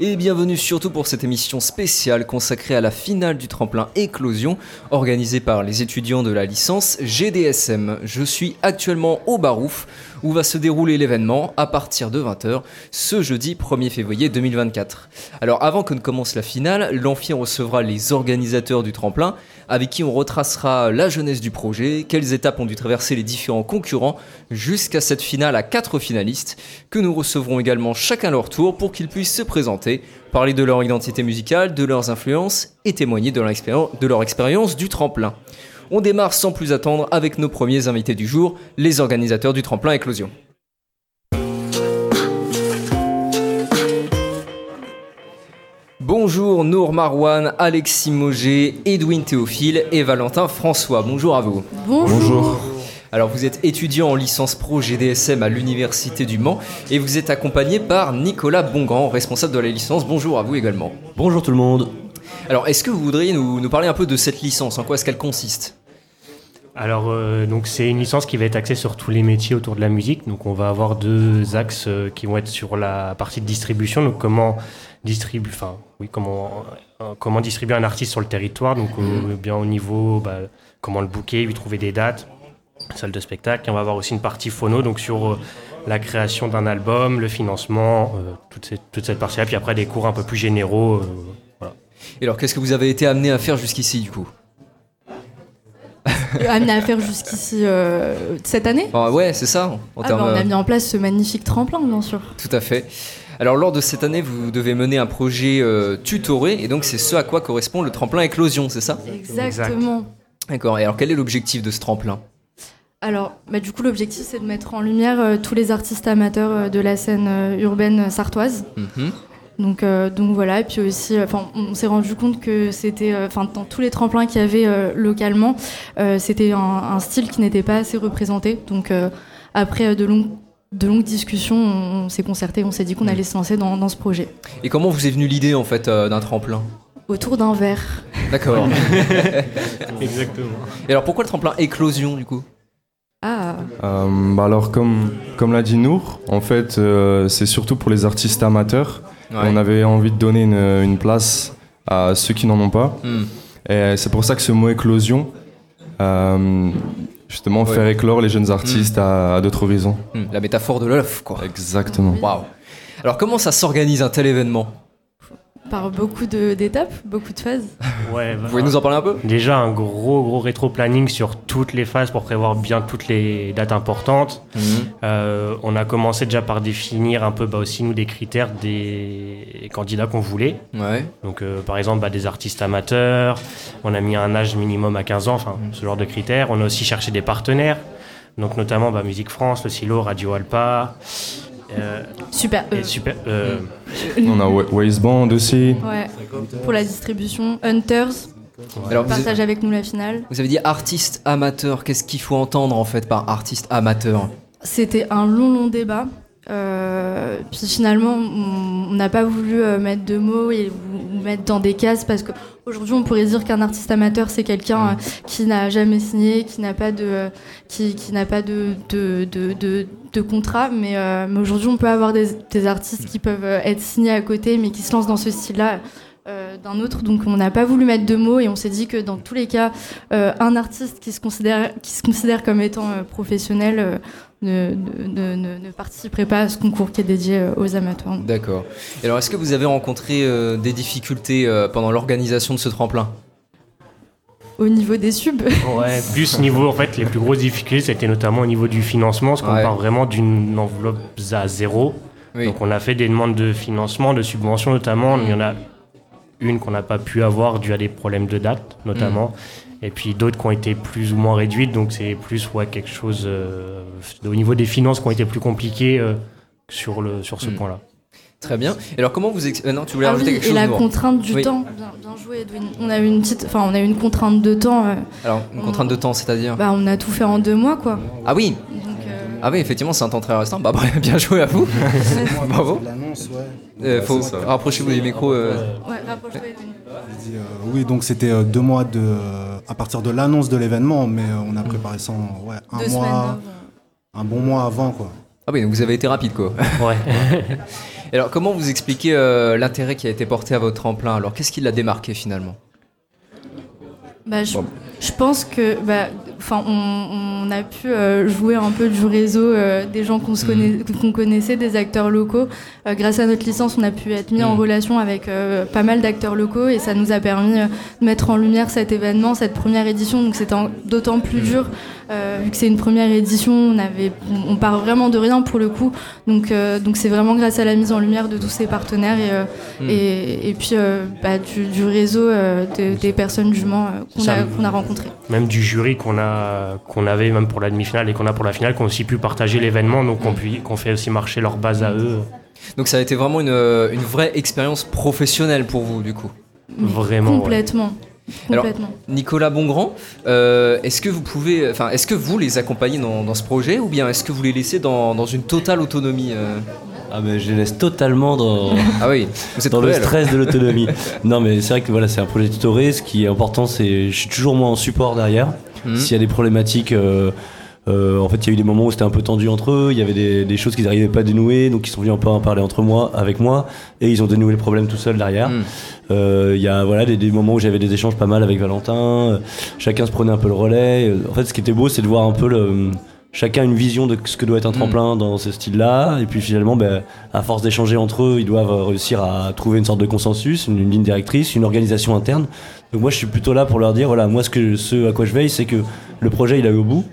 Et bienvenue surtout pour cette émission spéciale consacrée à la finale du tremplin Éclosion, organisée par les étudiants de la licence GDSM. Je suis actuellement au Barouf, où va se dérouler l'événement à partir de 20h ce jeudi 1er février 2024. Alors avant que ne commence la finale, l'Amphi recevra les organisateurs du tremplin, avec qui on retracera la jeunesse du projet, quelles étapes ont dû traverser les différents concurrents jusqu'à cette finale à quatre finalistes que nous recevrons également chacun leur tour pour qu'ils puissent se présenter, parler de leur identité musicale, de leurs influences et témoigner de leur, expérience, de leur expérience du tremplin. On démarre sans plus attendre avec nos premiers invités du jour, les organisateurs du tremplin Éclosion. Bonjour Nour Marouane, Alexis Moget, Edwin Théophile et Valentin François. Bonjour à vous. Bonjour. Alors vous êtes étudiant en licence pro GDSM à l'Université du Mans et vous êtes accompagné par Nicolas Bongrand, responsable de la licence. Bonjour à vous également. Bonjour tout le monde. Alors est-ce que vous voudriez nous, nous parler un peu de cette licence? En quoi est-ce qu'elle consiste? Alors, euh, donc c'est une licence qui va être axée sur tous les métiers autour de la musique. Donc, on va avoir deux axes euh, qui vont être sur la partie de distribution. Donc, comment distribuer, enfin, oui, comment, euh, comment distribuer un artiste sur le territoire. Donc, euh, bien au niveau, bah, comment le booker, lui trouver des dates, salle de spectacle. Et on va avoir aussi une partie phono, donc sur euh, la création d'un album, le financement, euh, toute, cette, toute cette partie-là. Puis après, des cours un peu plus généraux. euh, voilà. Et alors qu'est-ce que vous avez été amené à faire jusqu'ici du coup? Amené à faire jusqu'ici euh, cette année? Ah Ouais, c'est ça. En Ah termes, bah, On a mis en place ce magnifique tremplin, bien sûr. Tout à fait. Alors lors de cette année, vous devez mener un projet euh, tutoré et donc c'est ce à quoi correspond le tremplin éclosion, c'est ça? Exactement. D'accord. Et alors quel est l'objectif de ce tremplin? Alors, bah, du coup, l'objectif, c'est de mettre en lumière euh, tous les artistes amateurs euh, de la scène euh, urbaine sartoise. Mhm. Donc, euh, donc voilà, et puis aussi, euh, enfin, on s'est rendu compte que c'était, euh, enfin, dans tous les tremplins qu'il y avait euh, localement, euh, c'était un, un style qui n'était pas assez représenté. Donc, euh, après euh, de longues, de longues discussions, on, on s'est concerté, on s'est dit qu'on allait se lancer dans, dans ce projet. Et comment vous est venue l'idée en fait euh, d'un tremplin? Autour d'un verre. D'accord. Exactement. et alors pourquoi le tremplin éclosion du coup? Ah, Euh, bah alors comme, comme l'a dit Nour, en fait euh, c'est surtout pour les artistes amateurs. On avait envie de donner une, une place à ceux qui n'en ont pas. Hmm. Et c'est pour ça que ce mot éclosion, euh, justement Ouais. faire éclore les jeunes artistes à, à d'autres horizons. Hmm, La métaphore de l'œuf quoi. Exactement. Waouh. Alors comment ça s'organise un tel événement? Par beaucoup de- d'étapes, beaucoup de phases. Ouais, Vous pouvez nous en parler un peu? Déjà un gros gros rétro-planning sur toutes les phases pour prévoir bien toutes les dates importantes. Euh, on a commencé déjà par définir un peu bah, aussi nous des critères des candidats qu'on voulait. Ouais. Donc euh, par exemple bah, des artistes amateurs, on a mis un âge minimum à 15 ans, enfin ce genre de critères. On a aussi cherché des partenaires, donc notamment bah, Musique France, le Silo, Radio Alpa. Euh, Super. et euh, super, euh, On a Wa- Wasteband aussi. ouais. Pour la distribution, Hunters, Alors vous, partage avec nous la finale. vous avez dit artiste amateur. Qu'est-ce qu'il faut entendre en fait par artiste amateur C'était un long, long débat. Euh, puis finalement, on on n'a pas voulu euh, mettre de mots et vous mettre dans des cases parce qu'aujourd'hui, on pourrait dire qu'un artiste amateur, c'est quelqu'un euh, qui n'a jamais signé, qui n'a pas de, euh, qui, n'a pas de, de, de, de, contrat. Mais, euh, mais aujourd'hui, on peut avoir des, artistes qui peuvent être signés à côté, mais qui se lancent dans ce style-là. d'un autre, donc on n'a pas voulu mettre de mots et on s'est dit que dans tous les cas, un artiste qui se considère, qui se considère comme étant professionnel ne, ne, ne, ne participerait pas à ce concours qui est dédié euh, aux amateurs. D'accord. Et alors est-ce que vous avez rencontré euh, des difficultés euh, pendant l'organisation de ce tremplin? Au niveau des subs, ouais, plus niveau en fait les plus grosses difficultés c'était notamment au niveau du financement, parce qu'on Ouais. part vraiment d'une enveloppe à zéro. Oui. Donc on a fait des demandes de financement, de subventions notamment. Il y en a une qu'on n'a pas pu avoir dû à des problèmes de date notamment. Et puis d'autres qui ont été plus ou moins réduites. Donc c'est plus ouais, quelque chose euh, au niveau des finances qui ont été plus compliquées euh, sur, le, sur ce Mm. point-là. Très bien. Et alors comment vous ex... non tu voulais Ah rajouter oui, quelque et chose la contrainte du Oui. temps. Bien, bien joué, Edwin. On a eu une petite, enfin, on a eu une contrainte de temps. euh, Alors une contrainte de temps, c'est-à-dire bah, on a tout fait en deux mois, quoi. Ah oui. Donc, euh, Ah oui, effectivement, c'est un temps très restant. Bah bien joué à vous. Bravo. L'annonce, ouais. Euh, faut rapprochez-vous du micro. euh. ouais, rapproche-toi, Edwin. Je dis, euh, oui, donc c'était euh, deux mois de, euh, à partir de l'annonce de l'événement, mais euh, on a préparé ça en ouais, un Deux mois, avant. un bon mois avant, quoi. Ah oui, donc vous avez été rapide quoi. Ouais. Alors comment vous expliquez euh, l'intérêt qui a été porté à votre tremplin? Alors qu'est-ce qui l'a démarqué finalement? Bah, je, je pense que, bah, enfin, on, on a pu euh, jouer un peu du réseau euh, des gens qu'on connaît- qu'on connaissait, des acteurs locaux. Euh, grâce à notre licence, on a pu être mis en Mhm. relation avec pas mal d'acteurs locaux et ça nous a permis de mettre en lumière cet événement, cette première édition. Donc c'était en- d'autant plus dur euh, vu que c'est une première édition. On avait, on, part vraiment de rien pour le coup. Donc donc c'est vraiment grâce à la mise en lumière de tous ces partenaires et et, et puis bah, du, du réseau de- des personnes du Mans qu'on a, qu'on a rencontrées. même du jury qu'on a qu'on avait même pour la demi-finale et qu'on a pour la finale, qui ont aussi pu partager l'événement, donc qu'on pu- qu'on fait aussi marcher leur base à eux. Donc ça a été vraiment une, euh, une vraie expérience professionnelle pour vous du coup. Vraiment. ouais. Complètement. Alors- Complètement. Nicolas Bongrand, euh, est-ce que vous pouvez, enfin, est-ce que vous les accompagnez dans, dans ce projet ou bien est-ce que vous les laissez dans, dans une totale autonomie euh Ah ben je les laisse totalement dans, Ah oui, vous êtes dans le stress de l'autonomie. non mais c'est vrai que voilà c'est un projet tutoré. Ce qui est important c'est je suis toujours moi en support derrière. Mhm. S'il y a des problématiques, euh, euh, en fait il y a eu des moments où c'était un peu tendu entre eux. Il y avait des, des choses qu'ils n'arrivaient pas à dénouer, donc ils sont venus un peu en parler entre moi, avec moi, et ils ont dénoué le problème tout seul derrière. Mhm. Euh, Il y a voilà des, des moments où j'avais des échanges pas mal avec Valentin. Chacun se prenait un peu le relais. En fait, ce qui était beau, c'est de voir un peu le chacun une vision de ce que doit être un tremplin dans ce style-là. Et puis finalement, ben, à force d'échanger entre eux, ils doivent réussir à trouver une sorte de consensus, une, une ligne directrice, une organisation interne. Donc moi, je suis plutôt là pour leur dire, voilà, moi, ce, que, ce à quoi je veille, c'est que le projet, il aille au bout.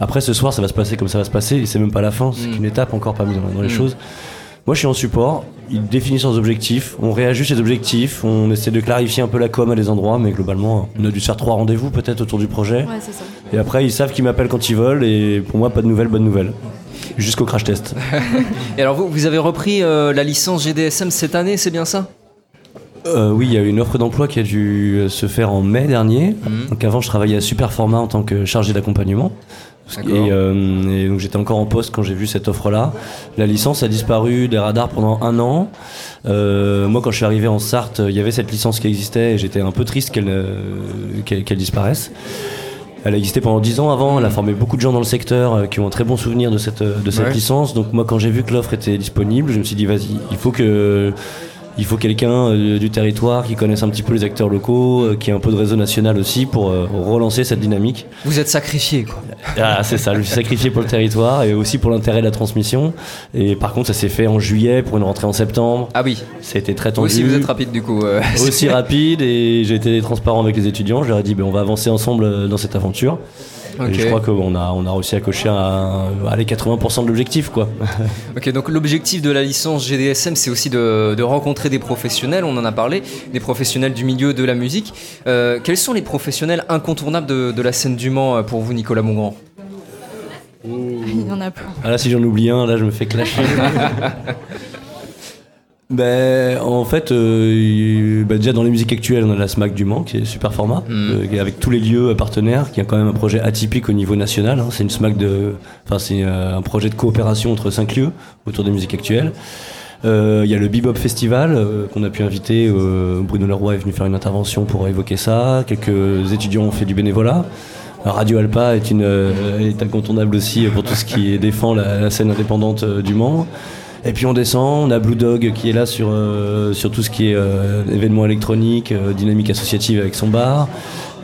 Après, ce soir, ça va se passer comme ça va se passer, et c'est même pas la fin, c'est Mm. qu'une étape encore parmi dans, dans les Mm. choses. Moi, je suis en support. Ils définissent leurs objectifs. On réajuste les objectifs. On essaie de clarifier un peu la com à des endroits, mais globalement, on a dû se faire trois rendez-vous peut-être autour du projet. Ouais, c'est ça. Et après, ils savent qu'ils m'appellent quand ils veulent. Et pour moi, pas de nouvelles, bonne nouvelle. Jusqu'au crash test. Et alors vous, vous avez repris euh, la licence GDSM cette année, c'est bien ça? Euh, oui, il y a eu une offre d'emploi qui a dû euh, se faire en mai dernier. Mhm. Donc avant, je travaillais à Superformat en tant que chargé d'accompagnement. Et, euh, et donc j'étais encore en poste quand j'ai vu cette offre-là. La licence a disparu des radars pendant un an. Euh, moi, quand je suis arrivé en Sarthe, il y avait cette licence qui existait et j'étais un peu triste qu'elle euh, disparaisse. Elle a existé pendant 10 ans avant, elle a formé beaucoup de gens dans le secteur euh, qui ont un très bon souvenir de cette, de cette Ouais. licence. Donc moi quand j'ai vu que l'offre était disponible, je me suis dit vas-y, il faut que il faut quelqu'un euh, du territoire qui connaisse un petit peu les acteurs locaux, euh, qui ait un peu de réseau national aussi pour euh, relancer cette dynamique. Vous êtes sacrifié quoi. Ah, c'est ça, je suis sacrifié pour le territoire et aussi pour l'intérêt de la transmission. Et par contre, ça s'est fait en juillet pour une rentrée en septembre. Ah oui, Ça a été très tendu. aussi vous êtes rapide du coup. aussi rapide et j'ai été transparent avec les étudiants. Je leur ai dit, ben, on va avancer ensemble dans cette aventure. Et je crois qu'on a, on a réussi à cocher un, allez, 80% de l'objectif, quoi. Ok, donc l'objectif de la licence GDSM, c'est aussi de, de rencontrer des professionnels, on en a parlé, des professionnels du milieu de la musique. Euh, quels sont les professionnels incontournables de, de la scène du Mans euh, pour vous, Nicolas Mongrand? Il y en a plein. Ah là, si j'en oublie un, là, je me fais clasher. ben, en fait, euh, ben, déjà dans les musiques actuelles, on a la SMAC du Mans, qui est super format, Mhm. euh, avec tous les lieux partenaires, qui a quand même un projet atypique au niveau national. hein. C'est une SMAC de, enfin, c'est euh, un projet de coopération entre cinq lieux autour des musiques actuelles. Euh, Il y a le Bebop Festival euh, qu'on a pu inviter. euh, Bruno Leroy est venu faire une intervention pour évoquer ça. Quelques étudiants ont fait du bénévolat. Radio Alpa est, une, euh, est incontournable aussi pour tout ce qui défend la, la scène indépendante du Mans. Et puis on descend, on a Blue Dog qui est là sur, euh, sur tout ce qui est euh, événements électroniques, euh, dynamique associative avec son bar.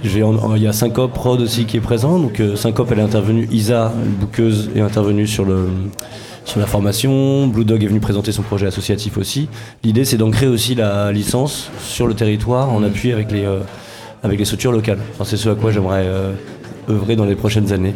Il y a Syncope Prod aussi qui est présent. Donc euh, Syncope, elle est intervenue, Isa, bouqueuse, est intervenue sur, le, sur la formation. Blue Dog est venu présenter son projet associatif aussi. L'idée, c'est d'ancrer aussi la licence sur le territoire en appui avec les, euh, avec les structures locales. Enfin, c'est ce à quoi j'aimerais euh, œuvrer dans les prochaines années.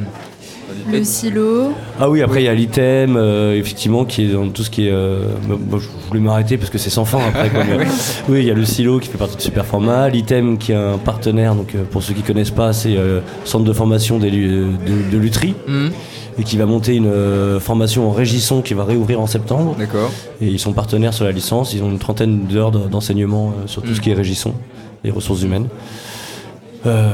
Le silo. Ah oui, après il y a l'item, euh, effectivement, qui est dans tout ce qui est. euh, bon, je voulais m'arrêter parce que c'est sans fin après. quoi, mais- oui, il y a le silo qui fait partie de Superformat, l'item qui est un partenaire, donc euh, pour ceux qui connaissent pas, c'est euh, centre de formation des de, de Lutry. Mhm. Et qui va monter une euh, formation en régisson qui va réouvrir en septembre. D'accord. Et ils sont partenaires sur la licence. Ils ont une trentaine d'heures de- d'enseignement euh, sur tout Mm. ce qui est régisson, les ressources humaines. Euh,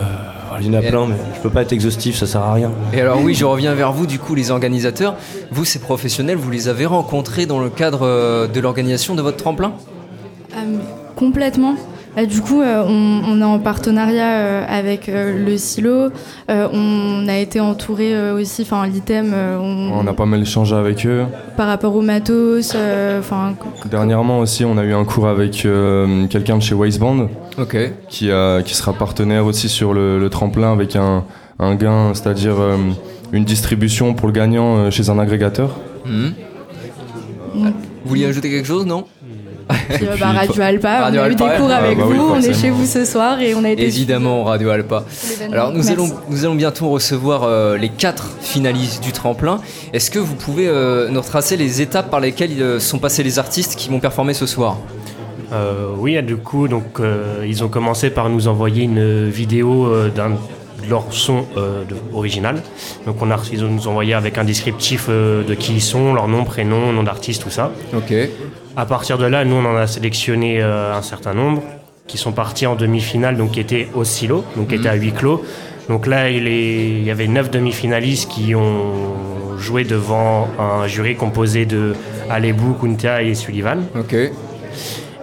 il y en a Et- plein, mais je peux pas être exhaustif, ça sert à rien. Et alors oui, je reviens vers vous, du coup, les organisateurs. Vous, ces professionnels, vous les avez rencontrés dans le cadre euh, de l'organisation de votre tremplin? Ah, mais complètement. Ah, du coup, euh, on, on est en partenariat euh, avec euh, le silo. Euh, on a été entouré euh, aussi, enfin l'item, euh, on- On a pas mal échangé avec eux. par rapport au matos. euh, Enfin, Dernièrement aussi, on a eu un cours avec euh, quelqu'un de chez Wasteband Ok. qui, a- qui sera partenaire aussi sur le, le tremplin avec un, un gain, c'est-à-dire euh, une distribution pour le gagnant euh, chez un agrégateur. Donc, Vous vouliez ajouter quelque chose, non? puis, puis, bah, Radio Alpa, Radio on a eu des cours ah, avec bah oui, vous, on est chez vous ce soir et on a été Évidemment, Radio Alpa. Alors nous Merci. allons, nous allons bientôt recevoir euh, les quatre finalistes du tremplin. Est-ce que vous pouvez euh, nous retracer les étapes par lesquelles euh, sont passés les artistes qui vont performer ce soir? Euh, oui, du coup, donc, euh, ils ont commencé par nous envoyer une vidéo euh, d'un leur son euh, de- original. Donc on a, ils ont nous envoyé avec un descriptif euh, de qui ils sont, leur nom, prénom, nom d'artiste, tout ça. Ok. À partir de là, nous, on en a sélectionné euh, un certain nombre qui sont partis en demi-finale, donc qui étaient au silo, donc qui étaient à huis clos. Donc là, il, est- il y avait neuf demi-finalistes qui ont joué devant un jury composé de Alebou, Kunta et Sullivan. Ok.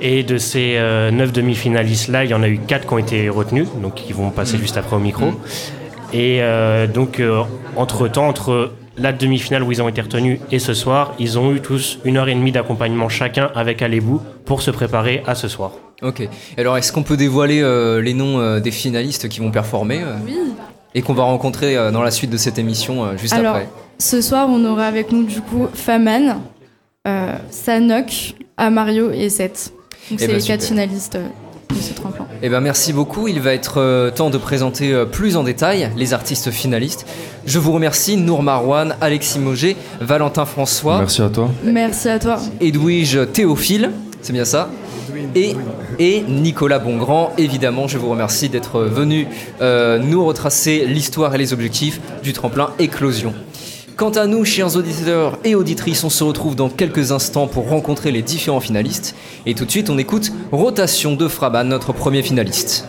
Et de ces euh, neuf demi-finalistes-là, il y en a eu quatre qui ont été retenus, donc qui vont passer juste après au micro. Et euh, donc, euh, entre-temps, entre la demi-finale où ils ont été retenus et ce soir, ils ont eu tous une heure et demie d'accompagnement chacun avec Alebou pour se préparer à ce soir. Ok. Alors est-ce qu'on peut dévoiler euh, les noms euh, des finalistes qui vont performer euh, Oui. et qu'on va rencontrer euh, dans la suite de cette émission euh, juste Alors, après? Ce soir, on aura avec nous du coup Faman, euh, Sanok, Amario et Seth. Donc Eh c'est ben, les quatre finalistes euh, de ce tremplin. Eh ben merci beaucoup. Il va être euh, temps de présenter euh, plus en détail les artistes finalistes. Je vous remercie Nour Marwan, Alexis Moget, Valentin François, Merci à toi. Merci à toi. Edwige Théophile, c'est bien ça? Et, et Nicolas Bongrand, évidemment, je vous remercie d'être venu euh, nous retracer l'histoire et les objectifs du tremplin Éclosion. Quant à nous, chers auditeurs et auditrices, on se retrouve dans quelques instants pour rencontrer les différents finalistes. Et tout de suite, on écoute Rotation de Fraban, notre premier finaliste.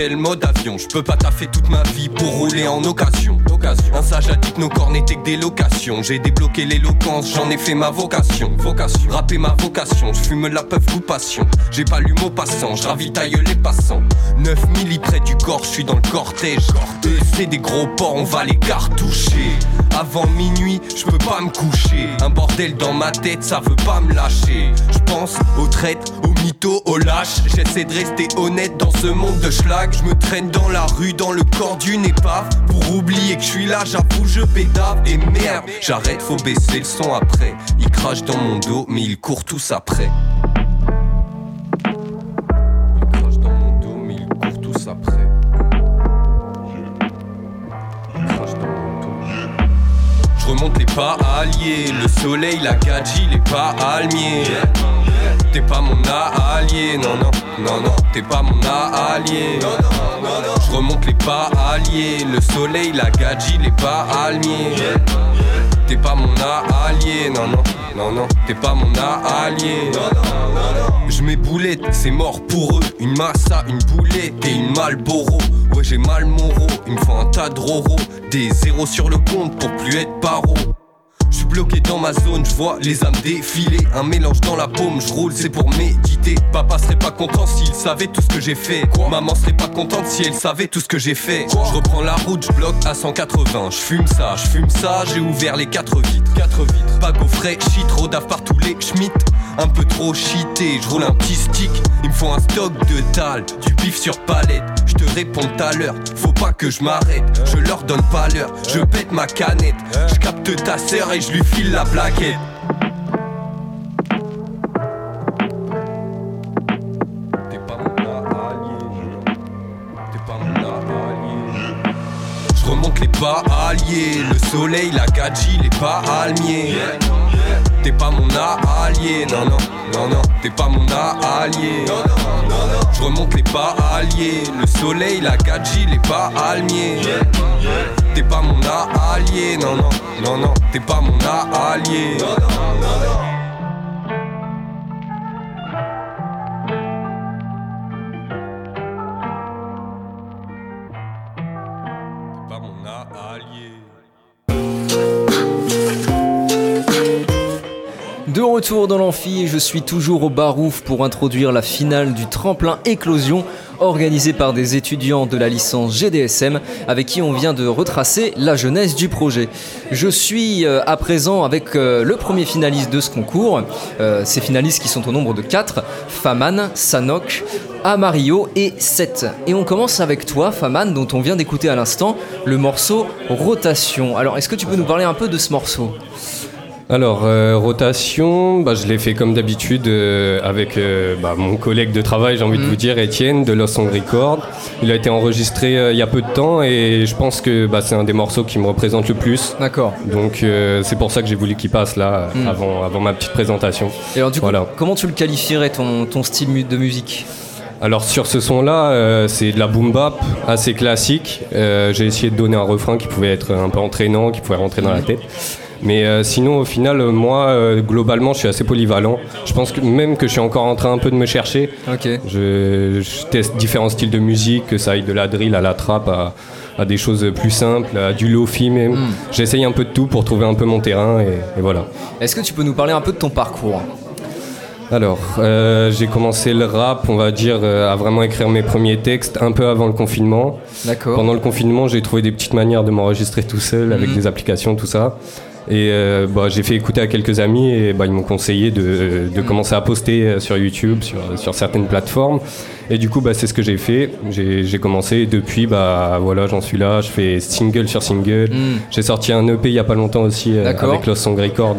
Rotation, tel mode avion. Je peux pas taffer toute ma vie pour rouler en occasion. occasion. Un sage a dit que nos corps n'étaient que des locations. J'ai débloqué l'éloquence, j'en ai fait ma vocation. Vocation, rapper ma vocation. Je fume la peuf ou passion. J'ai pas lu mot passant, je ravitaille les passants. 9000 près du corps, je suis dans le cortège. C'est des gros porcs, on va les cartoucher. Avant minuit, je peux pas me coucher. Un bordel dans ma tête, ça veut pas me lâcher. Je pense aux traites, aux mythos, aux lâches. J'essaie de rester honnête dans ce monde de schlag. Je me traîne dans la rue, dans le corps d'une épave. Pour oublier que je suis là, j'avoue, je bédave. Et merde, j'arrête, faut baisser le son après. Ils crachent dans mon dos, mais ils courent tous après. Je remonte les pas alliés, le soleil, la gadji, les pas almiers. T'es pas mon allié, non, non, non, non, t'es pas mon allié. Je remonte les pas alliés, le soleil, la gadji, les pas almiers. T'es pas mon allié, non, non, non, non, t'es pas mon allié. Je mets boulette, c'est mort pour eux. Une massa, une boulette et une Malboro. Ouais, j'ai mal mon ro, il me faut un tas de roro. Des zéros sur le compte pour plus être paro. Je suis bloqué dans ma zone, je vois les âmes défiler. Un mélange dans la paume, je roule, c'est pour méditer. Papa serait pas content s'il savait tout ce que j'ai fait. Maman serait pas contente si elle savait tout ce que j'ai fait. Je reprends la route, je bloque à 180. Je fume ça, je fume ça, j'ai ouvert les quatre vitres. Quatre vitres. Pas gaufre vrai shit, trop par tous les schmitt. Un peu trop cheaté, je roule un petit stick. Il me faut un stock de dalle, du bif sur palette. Je te réponds à l'heure, faut pas que je m'arrête. Je leur donne pas l'heure, je pète ma canette. Je capte ta sœur et je lui file la plaquette. Je remonte les pas alliés, le soleil, la gadji, les pas almiers. T'es pas mon allié, non, non, non, non, t'es pas mon allié. Je remonte les pas alliés, le soleil, la gadji, les pas almiers. T'es pas mon allié, non, non, non, non, t'es pas mon allié. De retour dans l'amphi, je suis toujours au Barouf pour introduire la finale du tremplin éclosion organisé par des étudiants de la licence GDSM avec qui on vient de retracer la jeunesse du projet. Je suis euh, à présent avec euh, le premier finaliste de ce concours, euh, ces finalistes qui sont au nombre de 4, Faman, Sanok, Amario et 7. Et on commence avec toi, Faman, dont on vient d'écouter à l'instant le morceau Rotation. Alors, est-ce que tu peux nous parler un peu de ce morceau? Alors, euh, rotation, bah, je l'ai fait comme d'habitude euh, avec euh, bah, mon collègue de travail, j'ai envie de Mhm. vous dire, Étienne de Lost Song Record. Il a été enregistré il y a peu de temps et je pense que bah, c'est un des morceaux qui me représente le plus. D'accord. Donc, c'est pour ça que j'ai voulu qu'il passe là, Mhm. avant, avant ma petite présentation. Et alors, du coup, Voilà. comment tu le qualifierais ton, ton style de musique? Alors sur ce son-là, euh, c'est de la boom bap assez classique. Euh, J'ai essayé de donner un refrain qui pouvait être un peu entraînant, qui pouvait rentrer dans la tête. Mais euh, sinon, au final, euh, moi, euh, globalement, je suis assez polyvalent. Je pense que même que je suis encore en train un peu de me chercher. Ok. Je, je teste différents styles de musique, que ça aille de la drill à la trap à, à des choses plus simples, à du lofi même. Mm. J'essaye un peu de tout pour trouver un peu mon terrain et, et voilà. Est-ce que tu peux nous parler un peu de ton parcours? Alors, euh, j'ai commencé le rap, on va dire, euh, à vraiment écrire mes premiers textes un peu avant le confinement. D'accord. Pendant le confinement, j'ai trouvé des petites manières de m'enregistrer tout seul avec Mhm. des applications, tout ça. Et euh, bah, j'ai fait écouter à quelques amis et bah, ils m'ont conseillé de, de commencer à poster euh, sur YouTube, sur, sur certaines plateformes. Et du coup, bah, c'est ce que j'ai fait. J'ai j'ai commencé et depuis, bah, voilà, j'en suis là. Je fais single sur single. Mm. J'ai sorti un EP il y a pas longtemps aussi euh, avec Lost Song Record.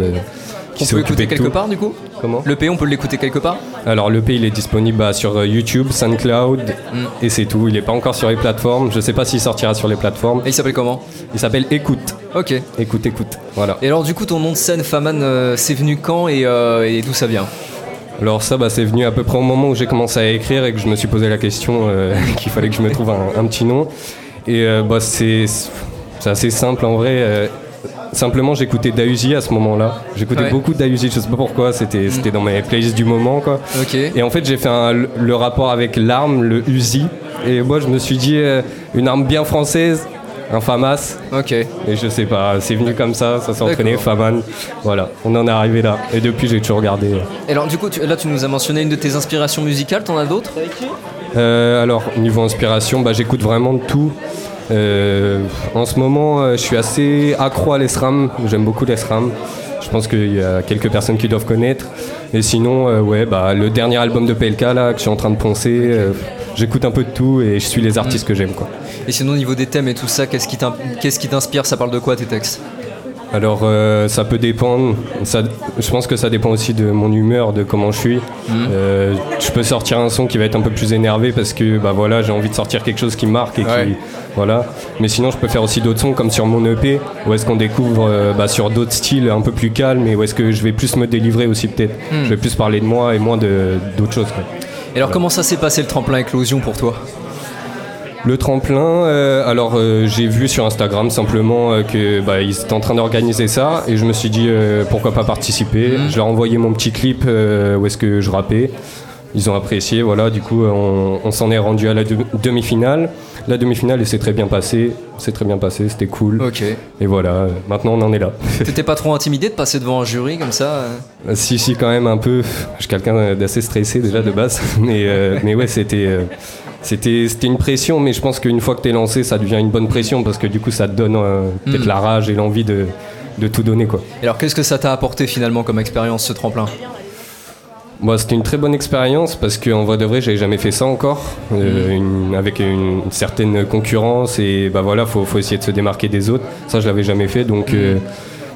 Qui On s'est peut de quelque tout. part du coup Comment Le P, on peut l'écouter quelque part Alors l'EP il est disponible bah, sur euh, YouTube, SoundCloud Mm. et c'est tout. Il n'est pas encore sur les plateformes. Je sais pas s'il sortira sur les plateformes. Et il s'appelle comment Il s'appelle Écoute. Ok. Écoute, écoute. Voilà. Et alors du coup ton nom de scène Faman euh, c'est venu quand et, euh, et d'où ça vient Alors ça bah, c'est venu à peu près au moment où j'ai commencé à écrire et que je me suis posé la question euh, qu'il fallait que je me trouve un, un petit nom. Et euh, bah, c'est c'est assez simple en vrai. Simplement, j'écoutais Dausi à ce moment-là. J'écoutais Ouais. Mm. beaucoup Dausi, je sais pas pourquoi, c'était c'était dans mes playlists du moment, quoi. Et en fait, j'ai fait un- le rapport avec l'arme, le Uzi. Et moi, je me suis dit, euh, une arme bien française, un FAMAS. Ok. Et je sais pas, c'est venu comme ça, ça s'est entraîné. FAMAN. Voilà, on en est arrivé là. Et depuis, j'ai toujours gardé. euh. Et alors du coup tu- là tu nous as mentionné une de tes inspirations musicales, t'en as d'autres? Euh, alors, niveau inspiration, bah, j'écoute vraiment de tout. Euh, en ce moment, euh, je suis assez accro à l'ESRAM. J'aime beaucoup l'ESRAM. Je pense qu'il y a quelques personnes qui doivent connaître. Et sinon, euh, ouais, bah, le dernier album de PLK là, que je suis en train de poncer, j'écoute un peu de tout et je suis les artistes que j'aime. quoi. Et sinon au niveau des thèmes et tout ça, qu'est-ce qui t'in- qu'est-ce qui t'inspire? Ça parle de quoi tes textes? Alors euh, ça peut dépendre. Ça, je pense que ça dépend aussi de mon humeur, de comment je suis. Euh, je peux sortir un son qui va être un peu plus énervé parce que bah voilà, j'ai envie de sortir quelque chose qui marque et Ouais. qui voilà. Mais sinon je peux faire aussi d'autres sons comme sur mon EP où est-ce qu'on découvre euh, bah, sur d'autres styles un peu plus calmes et où est-ce que je vais plus me délivrer aussi peut-être. Hmm. Je vais plus parler de moi et moins de d'autres choses. quoi. Et alors comment ça s'est passé le tremplin éclosion pour toi? Le tremplin, euh, alors euh, j'ai vu sur Instagram simplement euh, que bah, ils étaient en train d'organiser ça et je me suis dit euh, pourquoi pas participer. Mhm. Je leur ai envoyé mon petit clip où est-ce que je rappais. Ils ont apprécié, voilà. Du coup, on, on s'en est rendu à la de- demi-finale. La demi-finale et c'est très bien passé. C'est très bien passé, c'était cool. Ok. Et voilà, maintenant on en est là. T'étais pas trop intimidé de passer devant un jury comme ça Si, si, quand même un peu. Je suis quelqu'un d'assez stressé déjà de base. Mais, mais ouais, c'était, c'était, une pression. Mais je pense qu'une fois que t'es lancé, ça devient une bonne pression parce que du coup, ça te donne euh, peut-être Mm. la rage et l'envie de, de tout donner quoi. Et alors qu'est-ce que ça t'a apporté finalement comme expérience ce tremplin? C'était une très bonne expérience parce qu'en vrai de vrai, j'avais jamais fait ça encore, euh, une- avec une, certaine concurrence et bah voilà, faut, faut essayer de se démarquer des autres. Ça, je l'avais jamais fait, donc euh,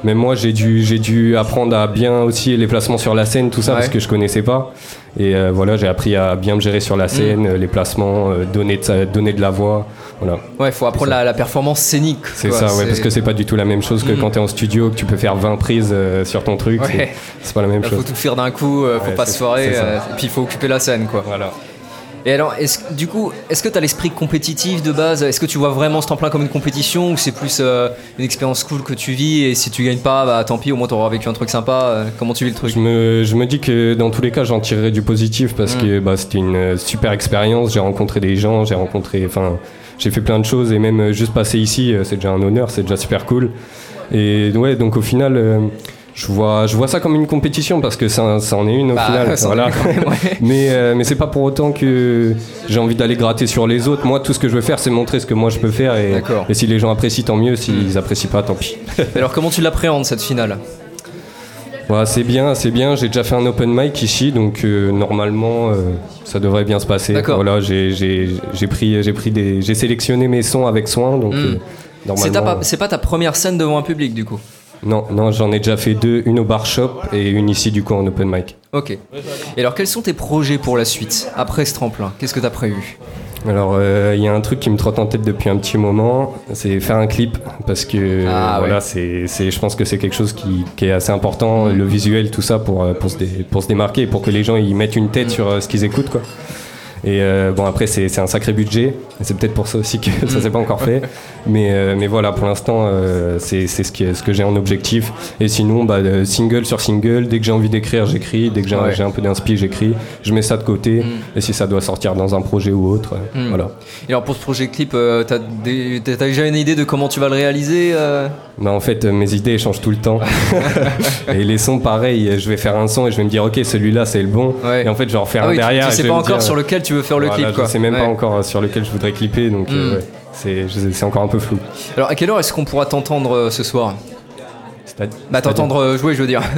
même moi, j'ai dû, j'ai dû apprendre à bien aussi les placements sur la scène, tout ça, Ouais. parce que je connaissais pas. Et euh, voilà, j'ai appris à bien me gérer sur la scène, euh, les placements, euh, donner, de, donner de la voix, voilà. Ouais, faut apprendre la, la performance scénique. C'est ça, ouais, parce que c'est pas du tout la même chose que Mm. quand t'es en studio, que tu peux faire 20 prises euh, sur ton truc. Ouais. c'est- pas la même Là, chose. faut tout faire d'un coup, faut Ouais, pas se foirer, et puis il faut occuper la scène quoi. Voilà. Et alors, est du coup, est-ce que tu as l'esprit compétitif de base? Est-ce que tu vois vraiment ce temps-plein comme une compétition ou c'est plus euh, une expérience cool que tu vis et si tu gagnes pas, bah tant pis, au moins t'auras vécu un truc sympa euh, Comment tu vis le truc? Je me, je me dis que dans tous les cas, j'en tirerai du positif parce Mm. que bah, c'était une euh, super expérience. J'ai rencontré des gens, j'ai rencontré, enfin, j'ai fait plein de choses et même juste passer ici, c'est déjà un honneur, c'est déjà super cool. Et ouais, donc au final, euh, je vois, je vois ça comme une compétition parce que ça, ça en est une au Bah, final. voilà. même, ouais. mais euh, mais c'est pas pour autant que j'ai envie d'aller gratter sur les autres. Moi, tout ce que je veux faire, c'est montrer ce que moi je peux faire et, si les gens apprécient, tant mieux. S'ils apprécient pas, tant pis. Alors, comment tu l'appréhendes cette finale? Ouais, c'est bien, c'est bien. J'ai déjà fait un open mic ici, donc euh, normalement, euh, ça devrait bien se passer. Voilà, j'ai pris, j'ai pris des, j'ai sélectionné mes sons avec soin, donc Mm. C'est normalement. pas, c'est pas ta première scène devant un public du coup? Non, non, j'en ai déjà fait deux, une au bar shop et une ici du coup en open mic. Ok. Et alors, quels sont tes projets pour la suite Après ce tremplin, qu'est-ce que t'as prévu? Alors, euh, il y a un truc qui me trotte en tête depuis un petit moment, c'est faire un clip parce que Ah, voilà, ouais. c'est, c'est, je pense que c'est quelque chose qui, qui est assez important, le visuel, tout ça pour, euh, pour, se, dé- pour se démarquer et pour que les gens ils mettent une tête sur euh, ce qu'ils écoutent quoi. Et euh, bon après c'est, un sacré budget, et c'est peut-être pour ça aussi que ça s'est pas encore fait, mais, euh, mais voilà pour l'instant euh, c'est, ce, qui est- ce que j'ai en objectif. Et sinon bah, single sur single, dès que j'ai envie d'écrire j'écris, dès que j'ai, Ouais. un peu d'inspi j'écris, je mets ça de côté et si ça doit sortir dans un projet ou autre, Mm. voilà. Et alors, pour ce projet clip, t'as déjà une idée de comment tu vas le réaliser euh Bah en fait, euh, mes idées changent tout le temps. et les sons, pareil, euh, je vais faire un son et je vais me dire, ok, celui-là c'est le bon. Ouais. Et en fait, je vais en refaire Ah un oui, derrière. tu sais pas encore dire, sur lequel tu veux faire le voilà, clip, quoi. Je sais même Ouais. pas encore euh, sur lequel je voudrais clipper, donc euh, Mm. ouais, c'est, encore un peu flou. Alors, à quelle heure est-ce qu'on pourra t'entendre euh, ce soir? Bah, t'entendre jouer, je veux dire.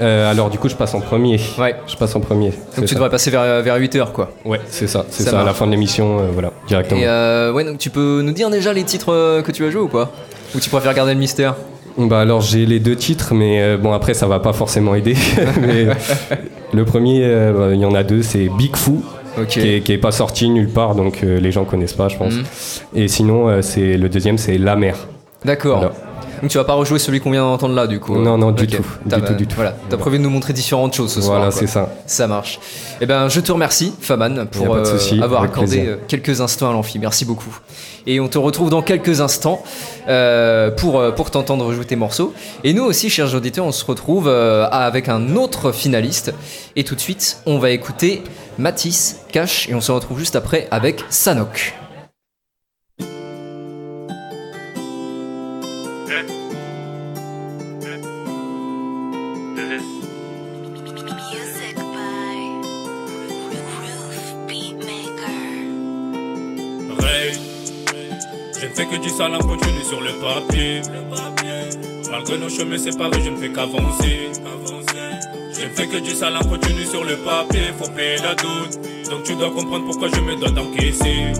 Euh, alors du coup, je passe en premier. Ouais. Je passe en premier. Donc, tu devrais passer vers, vers 8h, quoi. Ouais, c'est ça. C'est Ça ça, à la fin de l'émission, euh, voilà, directement. Et euh, ouais, donc tu peux nous dire déjà les titres que tu vas jouer ou pas? Ou tu préfères garder le mystère Bah alors j'ai les deux titres, mais euh, bon après ça va pas forcément aider. mais le premier, euh, bah, il y en a deux, c'est Big Foo. Qui, est, qui est pas sorti nulle part, donc euh, les gens connaissent pas, je pense. Mhm. Et sinon, c'est le deuxième, c'est La Mer. D'accord. Donc tu vas pas rejouer celui qu'on vient d'entendre là, du coup Non, non, du tout, du tout, du tout. Voilà, t'as prévu de nous montrer différentes choses ce soir. Voilà, c'est ça. Ça marche. Eh ben, je te remercie, Faman, pour euh, avoir accordé plaisir. euh, quelques instants à l'amphi. Merci beaucoup. Et on te retrouve dans quelques instants euh, pour, pour t'entendre jouer tes morceaux. Et nous aussi, chers auditeurs, on se retrouve euh, avec un autre finaliste. Et tout de suite, on va écouter Matisse, Cash, et on se retrouve juste après avec Sanok. Ne fais que du sale en continu sur le papier. Malgré nos chemins séparés, je ne fais qu'avancer. Je fais que du sale en continu sur le papier, faut payer la doute. Donc tu dois comprendre pourquoi je me dois d'encaisser.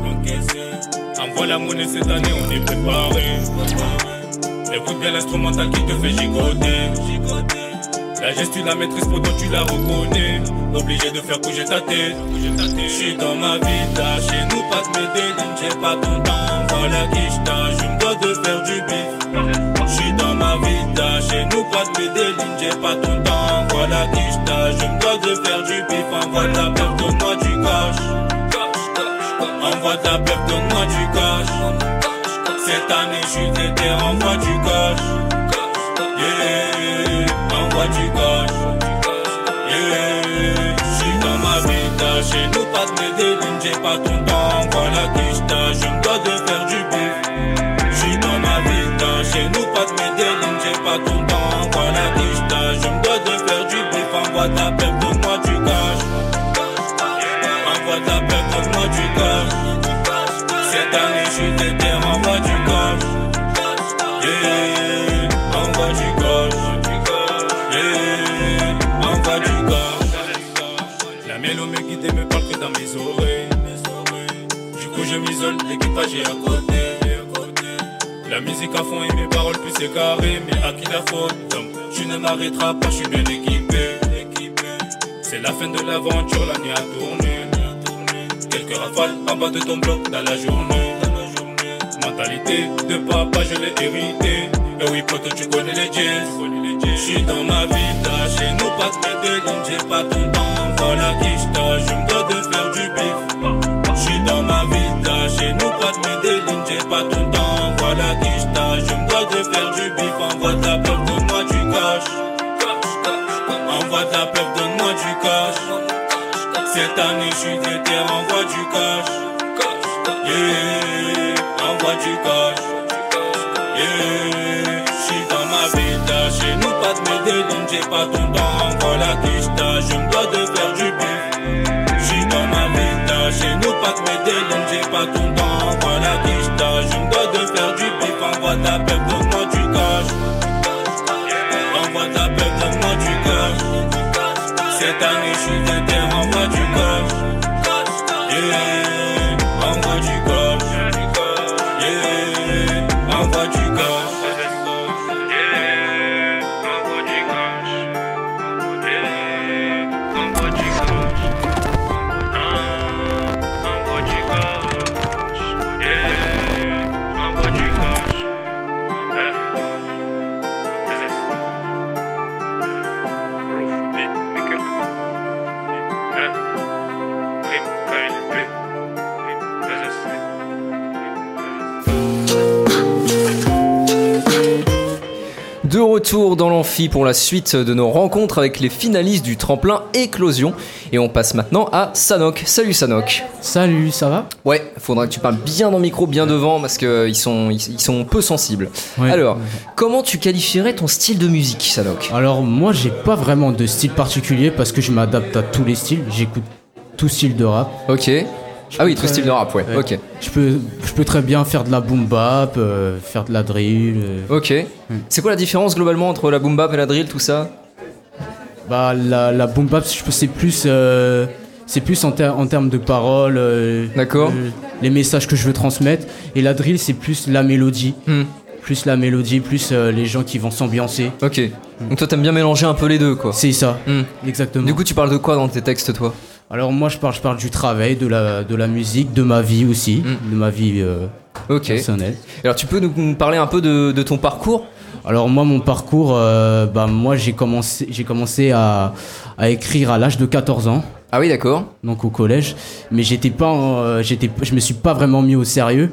Envoie la monnaie cette année, on est préparé. Écoute bien l'instrumental qui te fait gigoter. La gestu, la maîtrise, pourtant tu la reconnais. Obligé de faire bouger ta tête. Je suis dans ma vie, là, chez nous, pas de Medellin, j'ai pas ton temps. Voilà qui je je me dois de faire du bif. Je suis dans ma là, chez nous, pas de Medellin, j'ai pas ton temps. Voilà qui je je me dois de faire du bif. Envoie ta perte, donne-moi du cash. Envoie ta perte, donne-moi du cash. Cette année, je suis déter, envoie du cash. Yeah, envoie du cash. Yeah, je suis dans ma vie, chez nous, pas de Medellin, j'ai pas ton temps. pas tout le temps. Quoi la quiche je me dois de faire du bif. Envoie ta perte, donne-moi du cash. Envoie ta perte, donne-moi du cash. Cette année, je suis déter, envoie du cash. Yeah, envoie du cash. Yeah, envoie du cash. La mélo me guide et me parle que dans mes oreilles. Du coup, je m'isole, l'équipage est à côté. La musique à fond et mes paroles plus égarées. Mais à qui la faute? Tu ne m'arrêteras pas, je suis bien équipé. C'est la fin de l'aventure, la nuit a tourné. Quelques rafales en bas de ton bloc dans la journée. Mentalité de papa, je l'ai hérité. Et oui, pote, tu connais les jazz. Je suis dans ma vie, là, chez nous, pas de lignes, j'ai pas ton temps. Voilà qui je je me dois de faire du bif. Je suis dans ma vie, là, chez nous, pas de lignes, j'ai pas ton temps. Cette année, je suis déter, envoie du cash. Yeah, envoie du cash. Yeah, j'suis dans ma vie, là, chez nous, pas de Medellin, j'ai pas ton temps, envoie la quicheta, je me dois de faire du bif. J'suis dans ma vie, là, chez nous, pas de Medellin, j'ai pas ton temps, retour dans l'amphi pour la suite de nos rencontres avec les finalistes du tremplin Éclosion. Et on passe maintenant à Sanok. Salut Sanok. Salut, ça va? Ouais, faudra que tu parles bien dans le micro, bien devant, parce qu'ils sont, ils, sont peu sensibles. Ouais. Alors, comment tu qualifierais ton style de musique, Sanok Alors moi j'ai pas vraiment de style particulier parce que je m'adapte à tous les styles, j'écoute tout style de rap. Ok. Ah oui, tout style de rap, ouais, ok. Je peux, je peux très bien faire de la boom bap, euh, faire de la drill. euh. Ok. C'est quoi la différence globalement entre la boom bap et la drill, tout ça Bah la, la boom bap je- c'est plus, euh, c'est plus en, ter- en termes de paroles. euh, D'accord. euh, les messages que je veux transmettre. Et la drill c'est plus la mélodie. Hmm. Plus la mélodie, plus euh, les gens qui vont s'ambiancer. Ok. Donc toi t'aimes bien mélanger un peu les deux, quoi. C'est ça, Hmm. exactement. Du coup, tu parles de quoi dans tes textes, toi? Alors moi je parle, je parle du travail, de la, de la musique, de ma vie aussi, de ma vie euh, personnelle. Alors tu peux nous parler un peu de, de ton parcours? Alors moi mon parcours, euh, bah moi j'ai commencé, j'ai commencé à, à écrire à l'âge de 14 ans. Ah oui, d'accord. Donc au collège, mais j'étais pas, en- euh, j'étais, je me suis pas vraiment mis au sérieux.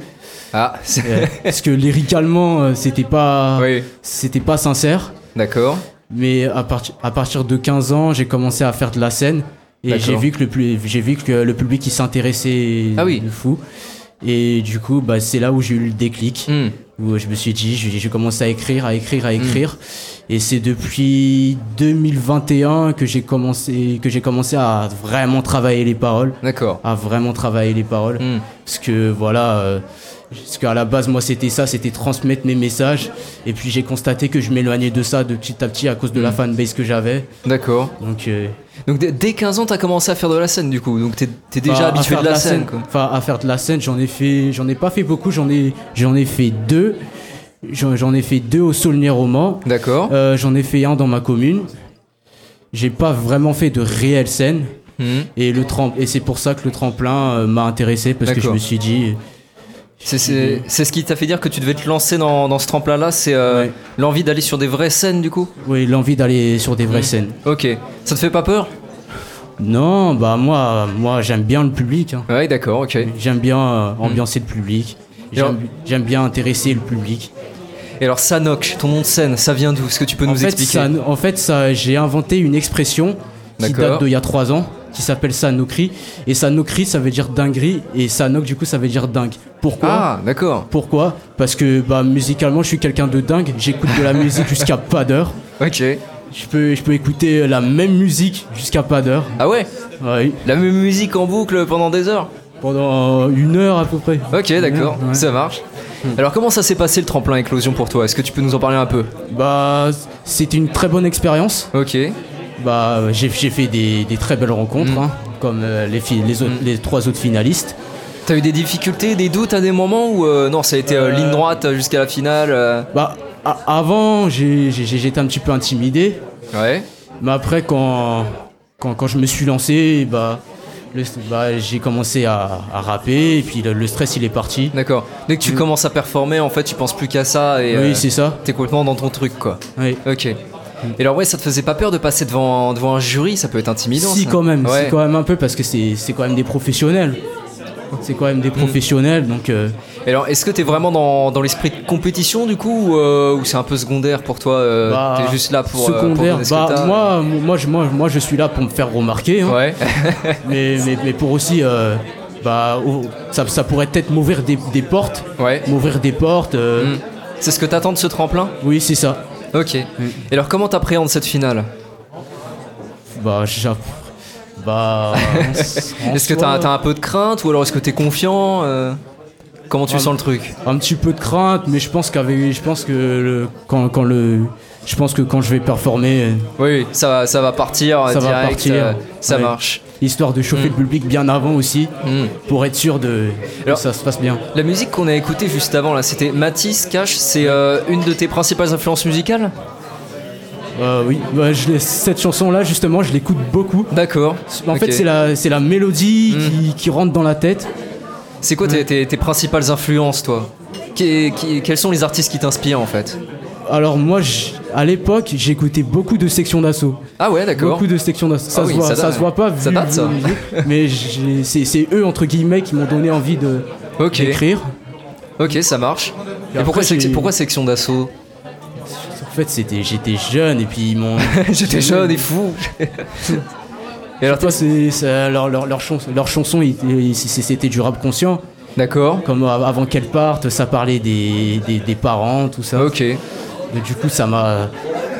Ah. Euh, parce que lyricalement c'était pas, c'était pas sincère. D'accord. Mais à, partir à partir de 15 ans, j'ai commencé à faire de la scène et j'ai vu que le plus, j'ai vu que le public il s'intéressait Ah oui. de fou. Et du coup, bah, c'est là où j'ai eu le déclic, Hmm. où je me suis dit, j'ai commencé à écrire, à écrire, à écrire. Et c'est depuis 2021 que j'ai commencé, que j'ai commencé à vraiment travailler les paroles. D'accord. À vraiment travailler les paroles. Hmm. Parce que voilà, euh, parce qu'à la base, moi, c'était ça, c'était transmettre mes messages. Et puis j'ai constaté que je m'éloignais de ça de petit à petit à cause de la Hmm. fanbase que j'avais. D'accord. Donc, euh, Donc dès- dès 15 ans, t'as commencé à faire de la scène, du coup. Donc t'es t'es déjà Enfin, habitué faire de la, scène, quoi. Enfin, à faire de la scène, j'en ai fait, j'en ai pas fait beaucoup, j'en ai, j'en ai fait deux. J'en ai fait deux au Saulnier Roman. D'accord. j'en ai fait un dans ma commune. J'ai pas vraiment fait de réelle scène. Mhm. Et le trem- et c'est pour ça que le tremplin euh, m'a intéressé parce que je me suis dit. C'est- C'est ce qui t'a fait dire que tu devais te lancer dans, dans ce tremplin-là, c'est euh, l'envie d'aller sur des vraies scènes, du coup? Oui, l'envie d'aller sur des vraies Mhm. scènes. Ok. Ça te fait pas peur? Non, bah moi, moi j'aime bien le public. hein. Ouais, d'accord, ok. J'aime bien euh, ambiancer le public. J'aime bien intéresser le public. Et alors, Sanok, ton nom de scène, ça vient d'où? Est-ce que tu peux en nous fait, expliquer? ça- en fait, ça, j'ai inventé une expression qui date d'il y a trois ans, qui s'appelle Sanokri. Et Sanokri, ça veut dire dinguerie, et Sanok, du coup, ça veut dire dingue. Pourquoi? Ah, d'accord. Pourquoi? Parce que bah, musicalement, je suis quelqu'un de dingue. J'écoute de la musique jusqu'à pas d'heure. Ok. Je peux, je peux écouter la même musique jusqu'à pas d'heure. Ah ouais? Oui. La même musique en boucle pendant des heures? Pendant une heure à peu près. Ok, d'accord, Ouais. ça marche. Alors, comment ça s'est passé le tremplin éclosion pour toi? Est-ce que tu peux nous en parler un peu? Bah, c'était une très bonne expérience. Ok. Bah, j'ai fait des, des très belles rencontres. Mm. hein. comme euh, les, fi- les, autres- Mm. les trois autres finalistes. T'as eu des difficultés, des doutes à des moments où euh, non, ça a été euh, ligne droite jusqu'à la finale Bah, avant, j'étais un petit peu intimidé. Ouais. Mais après, quand, quand, quand je me suis lancé, bah, bah, j'ai commencé à, à rapper et puis le, le stress il est parti. D'accord. Dès que tu Mm. commences à performer, en fait, tu penses plus qu'à ça et Oui, c'est ça. t'es complètement dans ton truc, quoi. Oui. Ok. Et alors, ouais, ça te faisait pas peur de passer devant, devant un jury? Ça peut être intimidant. Si ça. quand même, Ouais. si quand même un peu parce que c'est c'est quand même des professionnels. C'est quand même des professionnels, donc euh, Et alors, est-ce que t'es vraiment dans, dans l'esprit de compétition du coup ou, euh, ou c'est un peu secondaire pour toi euh, bah, T'es juste là pour. euh, pour secondaire. que bah, moi, moi, je, moi, moi, je suis là pour me faire remarquer. hein. Ouais. mais, mais, mais pour aussi, bah, ça, ça pourrait peut-être m'ouvrir des, des portes. Ouais. M'ouvrir des portes. Mm. C'est ce que t'attends de ce tremplin? Oui, c'est ça. Ok. Et alors, comment t'appréhendes cette finale? Bah, j'app- bah. Est-ce que t'as t'as un peu de crainte ou alors est-ce que t'es confiant euh, Comment tu Un- sens le truc? un petit peu de crainte, mais je pense qu'avec, je pense que le, quand, quand le, je pense que quand je vais performer, Oui, oui, ça, va- ça va partir ça direct, va partir. euh, ça Ouais. marche. Histoire de chauffer Mm. le public bien avant aussi, Mm. pour être sûr de Alors- que ça se passe bien. La musique qu'on a écoutée juste avant, là, c'était Matisse Cash. C'est euh, une de tes principales influences musicales? Euh, oui, bah, je cette chanson-là, justement, je l'écoute beaucoup. D'accord. En fait, c'est la, mélodie Mm. qui, qui rentre dans la tête. C'est quoi tes, tes- tes principales influences, toi? Quels sont les artistes qui t'inspirent en fait? Alors moi, à l'époque, j'écoutais beaucoup de sections d'assaut. Ah ouais, d'accord. Beaucoup de sections d'assaut. Ça, Ah se oui, voit, ça ça, date. se voit pas. Ça vu- date, ça. mais c'est eux entre guillemets qui m'ont donné envie de Ok. d'écrire. Ok, ça marche. Et, Et pourquoi, pourquoi section d'assaut? En fait, c'était j'étais jeune et puis ils m'ont. J'étais jeune et fou. et alors, Toi, c'est leur, leur, leur, chans- leur chanson, c'était du rap conscient. D'accord. Comme av- avant qu'elle parte, ça parlait des, des, des parents, tout ça. Ok. Du coup, ça m'a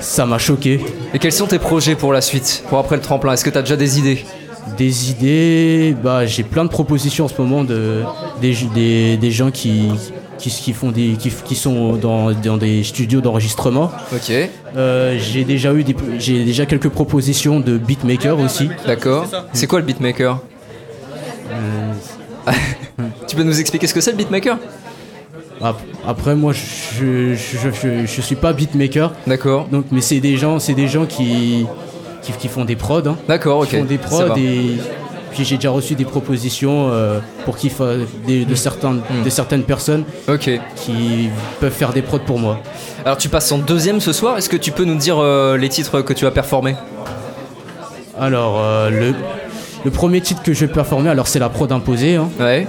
ça m'a choqué. Et quels sont tes projets pour la suite Pour après le tremplin? Est-ce que t'as déjà des idées? Des idées, bah j'ai plein de propositions en ce moment de des, des, des gens qui, qui, qui font des qui, qui sont dans, dans des studios d'enregistrement. Ok. Euh, j'ai déjà eu des j'ai déjà quelques propositions de beatmakers aussi. D'accord. C'est quoi le beatmaker? Tu peux nous expliquer ce que c'est le beatmaker? Après moi je je, je, je, suis pas beatmaker. D'accord. Donc mais c'est des gens c'est des gens qui qui, qui font des prods. hein. D'accord, ok. Qui font des prods et puis j'ai déjà reçu des propositions euh, pour qu'ils des- de certaines de certaines personnes qui peuvent faire des prods pour moi. Alors tu passes en deuxième ce soir. Est-ce que tu peux nous dire euh, les titres que tu as performés? Alors, euh, le, le premier titre que je vais performer, alors c'est la prod imposée. hein. Ouais.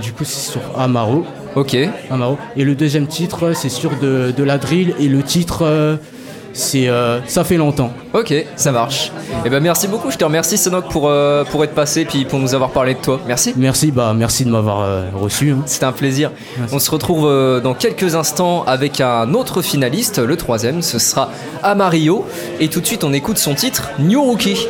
Du coup, c'est sur Amaro. Ok. Et le deuxième titre, c'est sur de, de la drill. Et le titre, euh, c'est euh, Ça fait longtemps. Ok, ça marche. Et ben merci beaucoup. Je te remercie Sonok pour euh, pour être passé puis pour nous avoir parlé de toi. Merci. Merci, bah, merci de m'avoir reçu. hein. C'était un plaisir. On se retrouve dans quelques instants avec un autre finaliste, le troisième, ce sera Amario. Et tout de suite, on écoute son titre, New Rookie.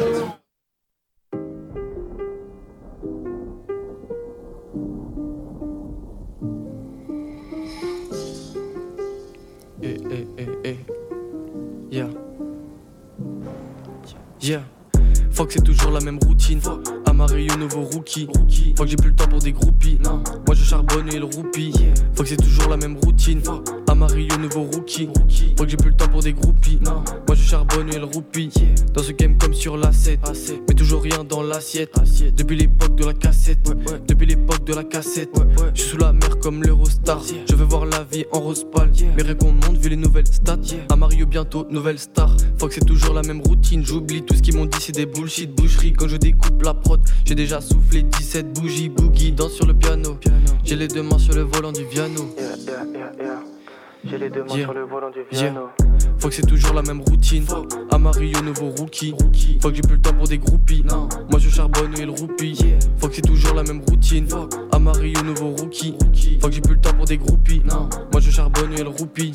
Rookie. Fuck, j'ai plus le temps pour des groupies. Non. Moi, je charbonne et le roupie. Fuck, c'est toujours la même routine. Amarillo, nouveau rookie. Fuck, j'ai plus le temps pour des groupies. Non. Moi, je charbonne et le roupie. Dans ce game comme sur la 7. Mais toujours rien dans l'assiette. Depuis l'époque de la cassette. Depuis l'époque de la cassette. Je suis sous la mer comme l'Eurostar. Je veux voir la vie en rose pâle. Mais rien qu'on monte vu les nouvelles stats. Amarillo bientôt, nouvelle star. Fuck, c'est toujours la même routine. J'oublie tout ce qu'ils m'ont dit, c'est des bullshit boucheries. Quand je découpe la prod, j'ai déjà soufflé 17 bougies. Boogie, danse sur le piano. J'ai les deux mains sur le volant du piano. J'ai les deux mains Yeah. sur le volant du Yeah. piano. Faut que c'est toujours la même routine. Amarillo, nouveau rookie. Faut que j'ai plus le temps pour des groupies. Moi je charbonne et le roupie. Faut que c'est toujours la même routine. Amarillo, nouveau rookie. Faut que j'ai plus le temps pour des groupies. Moi je charbonne et le roupie.